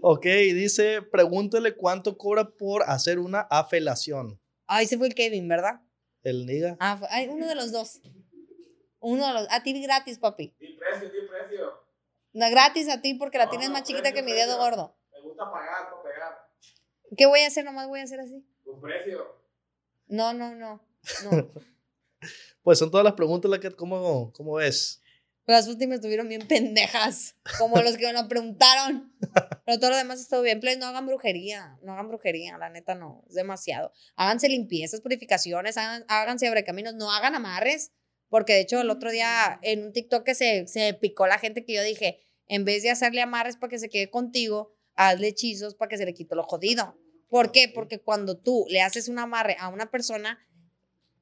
Ok, dice, pregúntale cuánto cobra por hacer una afelación. Ay, se fue el Kevin, ¿verdad? El Niga. Ah, fue- ay, uno de los dos. Uno de los. A ti gratis, papi. Di precio, di precio. No, gratis a ti porque la No, tienes no, más chiquita que precio, mi dedo precio. gordo. Me gusta pagar, no pegar. ¿Qué voy a hacer? Nomás voy a hacer así. Un precio. No, no, no. No. Pues son todas las preguntas, la que, ¿cómo, ¿cómo ves? Las últimas estuvieron bien pendejas. Como los que me lo preguntaron. Pero todo lo demás estuvo bien. Please, no hagan brujería. No hagan brujería. La neta, no. Es demasiado. Háganse limpiezas, purificaciones. Hagan, háganse abrecaminos. No hagan amarres. Porque de hecho, el otro día en un TikTok que se, se picó la gente que yo dije: en vez de hacerle amarres para que se quede contigo, hazle hechizos para que se le quite lo jodido. ¿Por qué? Porque cuando tú le haces un amarre a una persona,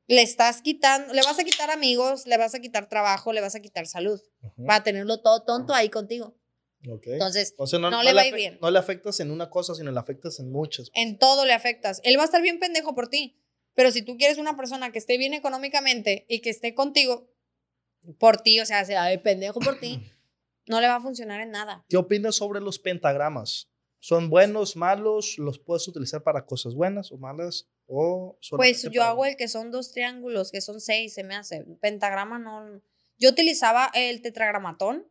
le estás quitando, le vas a quitar amigos, le vas a quitar trabajo, le vas a quitar salud. Va a tenerlo todo tonto ahí contigo. Entonces, O sea, no, no no le va a ir bien. No le afectas en una cosa, sino le afectas en muchas. en todo le afectas. Él va a estar bien pendejo por ti. Pero si tú quieres una persona que esté bien económicamente y que esté contigo por ti, o sea, sea de pendejo por ti, no le va a funcionar en nada. ¿Qué opinas sobre los pentagramas? ¿Son buenos, malos? ¿Los puedes utilizar para cosas buenas o malas? O Pues yo para- hago el que son dos triángulos, que son seis, se me hace. Pentagrama no. Yo utilizaba el tetragramatón,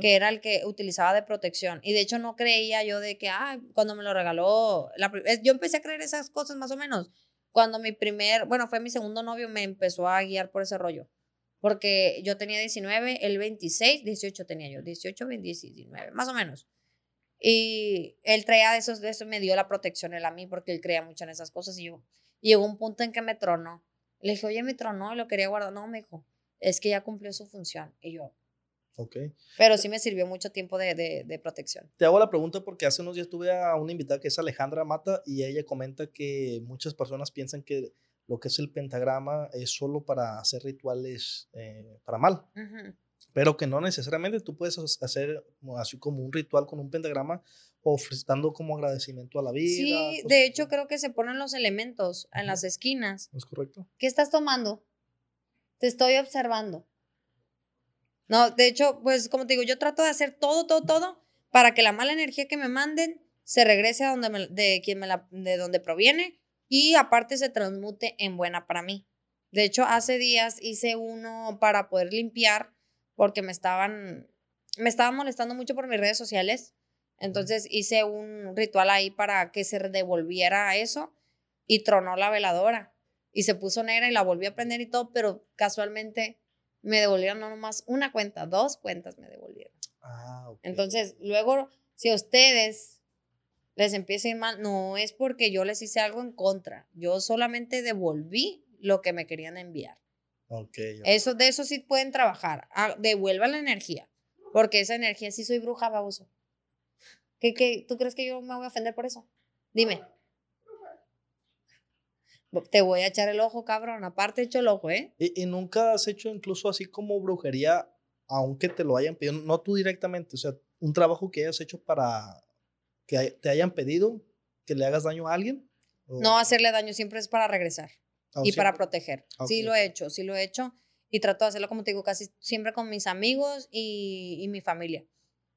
que era el que utilizaba de protección. Y de hecho no creía yo de que, ah, cuando me lo regaló, la yo empecé a creer esas cosas más o menos. Cuando mi primer, bueno, fue mi segundo novio, me empezó a guiar por ese rollo. Porque yo tenía 19, él 26, 18 tenía yo, 18, 20, 19, más o menos. Y él traía de esos, de eso me dio la protección él a mí, porque él creía mucho en esas cosas. Y yo, y llegó un punto en que me tronó. Le dije, oye, me tronó y lo quería guardar. No, me dijo, es que ya cumplió su función. Y yo, Ok. pero sí me sirvió mucho tiempo de, de, de protección. Te hago la pregunta porque hace unos días tuve a una invitada que es Alejandra Mata y ella comenta que muchas personas piensan que lo que es el pentagrama es solo para hacer rituales eh, para mal, Ujú. Pero que no necesariamente tú puedes hacer así como un ritual con un pentagrama ofreciendo como agradecimiento a la vida. Sí, cosas de hecho creo que se ponen los elementos en las esquinas. ¿Es correcto? ¿Qué estás tomando? Te estoy observando. No, de hecho, pues como te digo, yo trato de hacer todo, todo, todo para que la mala energía que me manden se regrese a donde me- de quien me la, de donde proviene y aparte se transmute en buena para mí. De hecho, hace días hice uno para poder limpiar porque me estaban, me estaban molestando mucho por mis redes sociales. Entonces hice un ritual ahí para que se devolviera eso y tronó la veladora y se puso negra y la volví a prender y todo, pero casualmente me devolvieron no nomás una cuenta, dos cuentas me devolvieron. Ah, ok. Entonces, luego, si a ustedes les empieza a ir mal, no es porque yo les hice algo en contra, yo solamente devolví lo que me querían enviar. Ok, ok. Eso, de eso sí pueden trabajar. Ah, devuelvan la energía, porque esa energía sí soy bruja, baboso. ¿Qué, qué, ¿Tú crees que yo me voy a ofender por eso? Dime. Te voy a echar el ojo, cabrón. Aparte, echo el ojo, ¿eh? ¿Y, y nunca has hecho incluso así como brujería, aunque te lo hayan pedido, no tú directamente, o sea, un trabajo que hayas hecho para que te hayan pedido que le hagas daño a alguien? ¿O- No hacerle daño siempre es para regresar o y para proteger. Sí lo he hecho, sí lo he hecho. Y trato de hacerlo, como te digo, casi siempre con mis amigos y, y mi familia.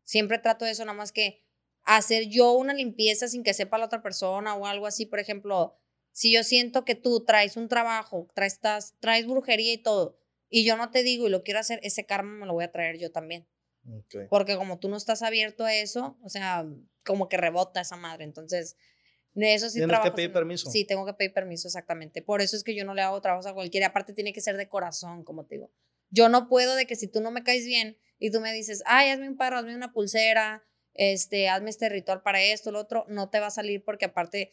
Siempre trato de eso, nada más que hacer yo una limpieza sin que sepa la otra persona o algo así. Por ejemplo, si yo siento que tú traes un trabajo, traes, traes brujería y todo, y yo no te digo y lo quiero hacer, ese karma me lo voy a traer yo también. Porque como tú no estás abierto a eso, o sea, como que rebota esa madre. Entonces, de eso sí Tienes que pedir permiso. Sí, tengo que pedir permiso, exactamente. Por eso es que yo no le hago trabajos a cualquiera. Aparte, tiene que ser de corazón, como te digo. Yo no puedo de que si tú no me caes bien y tú me dices, ay, hazme un paro, hazme una pulsera, este, hazme este ritual para esto, lo otro, no te va a salir porque aparte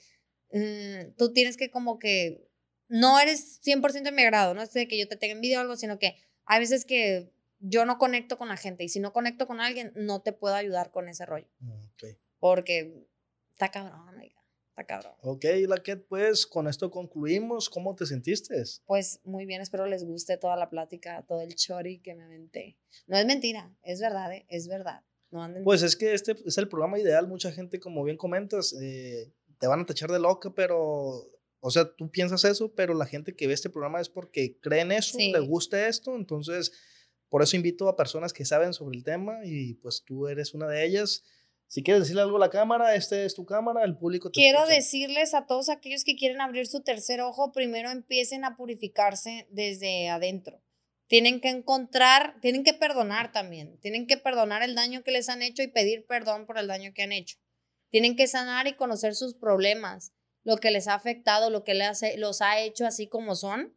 mm, tú tienes que como que no eres 100% de mi agrado, no es de que yo te tenga envidia o algo, sino que hay veces que yo no conecto con la gente y si no conecto con alguien, no te puedo ayudar con ese rollo Ok. porque está cabrón, oiga, está cabrón. Ok, Laquet, pues con esto concluimos. ¿Cómo te sentiste? Pues muy bien, espero les guste toda la plática, todo el chori que me aventé. No es mentira, es verdad, ¿eh? es verdad. No anden- Pues es que este es el programa ideal. Mucha gente, como bien comentas, eh, te van a tachar de loca, pero, o sea, tú piensas eso, pero la gente que ve este programa es porque cree en eso, Sí. le gusta esto. Entonces, por eso invito a personas que saben sobre el tema y pues tú eres una de ellas. Si quieres decirle algo a la cámara, esta es tu cámara, el público te Quiero escucha. decirles a todos aquellos que quieren abrir su tercer ojo, primero empiecen a purificarse desde adentro. Tienen que encontrar, tienen que perdonar también, tienen que perdonar el daño que les han hecho y pedir perdón por el daño que han hecho. Tienen que sanar y conocer sus problemas, lo que les ha afectado, lo que les los ha hecho así como son,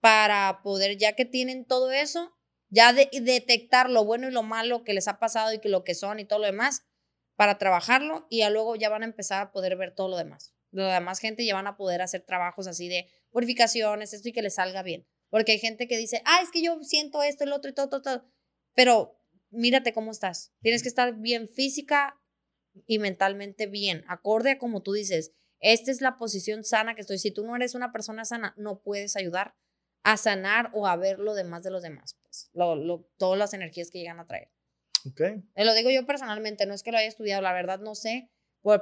para poder, ya que tienen todo eso, ya de- detectar lo bueno y lo malo que les ha pasado y que lo que son y todo lo demás, para trabajarlo y ya luego ya van a empezar a poder ver todo lo demás. Lo demás gente ya van a poder hacer trabajos así de purificaciones, esto y que les salga bien. Porque hay gente que dice, ah, es que yo siento esto, el otro y todo, todo, todo. Pero mírate cómo estás. Tienes que estar bien física y mentalmente bien, acorde a como tú dices. Esta es la posición sana que estoy. Si tú no eres una persona sana, no puedes ayudar a sanar o a ver lo demás de los demás. Pues, lo, lo- todas las energías que llegan a traer. Ok, Eh, Lo digo yo personalmente, no es que lo haya estudiado, la verdad no sé,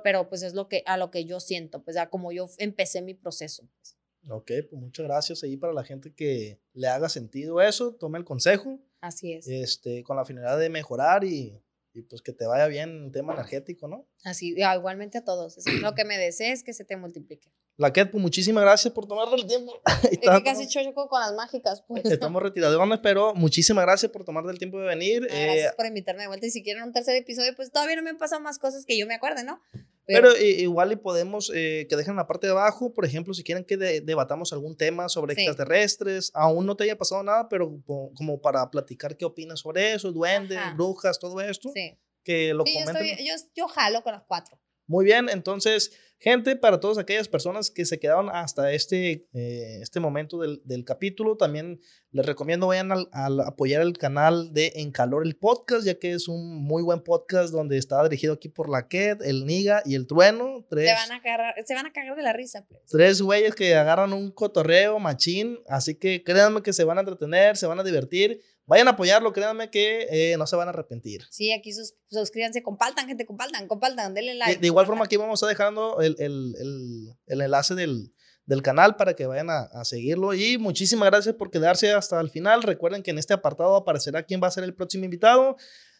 pero pues es lo que, a lo que yo siento, pues a como yo empecé mi proceso. pues. ok, pues muchas gracias ahí para la gente que le haga sentido eso, tome el consejo, Así es. este, con la finalidad de mejorar y, y pues que te vaya bien en el tema energético, ¿no? Así, igualmente a todos. Así, lo que me desees que se te multiplique. La Ket, pues muchísimas gracias por tomarte el tiempo. Es que casi choco con las mágicas, pues. Estamos retirados, pero muchísimas gracias por tomarte el tiempo de venir. Ah, Eh, Gracias por invitarme de vuelta. Y si quieren un tercer episodio, pues todavía no me han pasado más cosas que yo me acuerde, ¿no? Pero i- igual y podemos eh, que dejen en la parte de abajo, por ejemplo, si quieren que de- debatamos algún tema sobre Sí. extraterrestres, aún no te haya pasado nada, pero como, para platicar qué opinas sobre eso, duendes, Ajá. brujas, todo esto, Sí, que lo Sí, yo, comenten. estoy, yo, yo jalo con las cuatro. Muy bien, entonces, gente, para todas aquellas personas que se quedaron hasta este, eh, este momento del, del capítulo, también les recomiendo vayan al, al apoyar el canal de En Calor el Podcast, ya que es un muy buen podcast donde está dirigido aquí por la Ket, el Niga y el Trueno, tres, Se van, a cagar, se van a cagar de la risa, pues. tres güeyes que agarran un cotorreo machín, así que créanme que se van a entretener, se van a divertir, vayan a apoyarlo, créanme que eh, no se van a arrepentir. Sí, aquí sus, suscríbanse, compartan, gente, compartan, compartan, denle De, like. de igual forma, aquí vamos a estar dejando el, el- el- el enlace del, del canal para que vayan a, a seguirlo. Y muchísimas gracias por quedarse hasta el final. Recuerden que en este apartado aparecerá quién va a ser el próximo invitado.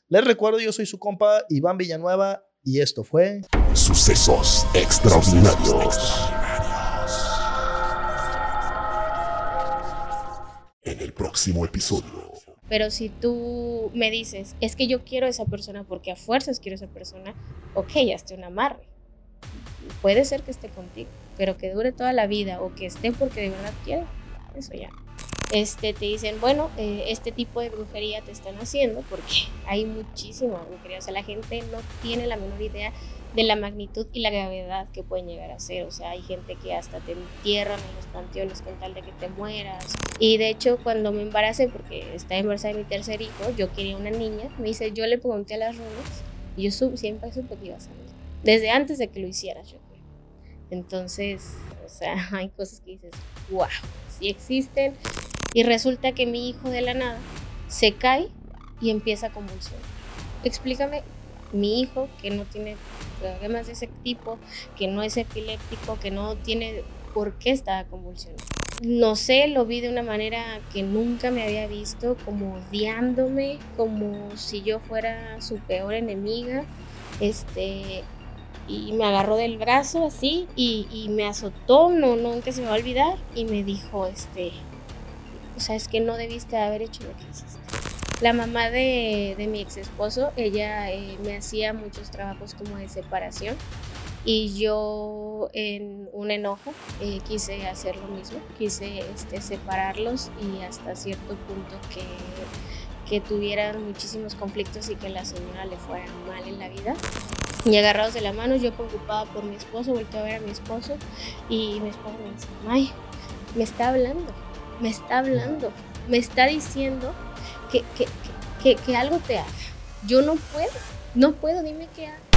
Les recuerdo, yo soy su compa Iván Villanueva y esto fue... Sucesos extraordinarios. En el próximo episodio. Pero si tú me dices, es que yo quiero a esa persona porque a fuerzas quiero a esa persona, ok, hazte un amarre. Puede ser que esté contigo, pero que dure toda la vida o que esté porque de verdad quiere, eso ya. Este, te dicen, bueno, eh, este tipo de brujería te están haciendo porque hay muchísima brujería. O sea, la gente no tiene la menor idea de la magnitud y la gravedad que pueden llegar a ser. O sea, hay gente que hasta te entierran en los panteones con tal de que te mueras. Y de hecho, cuando me embaracé, porque estaba embarazada de mi tercer hijo, yo quería una niña, me dice, yo le pregunté a las runas y yo su- siempre supe que iba a salir. Desde antes de que lo hicieras, yo creo. Entonces, o sea, hay cosas que dices, wow, sí existen. Y resulta que mi hijo de la nada se cae y empieza a convulsionar. Explícame, mi hijo que no tiene problemas de ese tipo, que no es epiléptico, que no tiene por qué estaba convulsionando. No sé, lo vi de una manera que nunca me había visto, como odiándome, como si yo fuera su peor enemiga. Este, y me agarró del brazo así y, y me azotó, no, nunca se me va a olvidar, y me dijo, este, o sea, es que no debiste haber hecho lo que hiciste. La mamá de, de mi ex esposo, ella eh, me hacía muchos trabajos como de separación y yo en un enojo eh, quise hacer lo mismo, quise este, separarlos y hasta cierto punto que, que tuvieran muchísimos conflictos y que la señora le fuera mal en la vida. Y agarrados de la mano, yo preocupada por mi esposo, volteé a ver a mi esposo y mi esposo me dice, May, me está hablando, me está hablando, me está diciendo que, que, que, que algo te haga. Yo no puedo, no puedo, dime qué hago.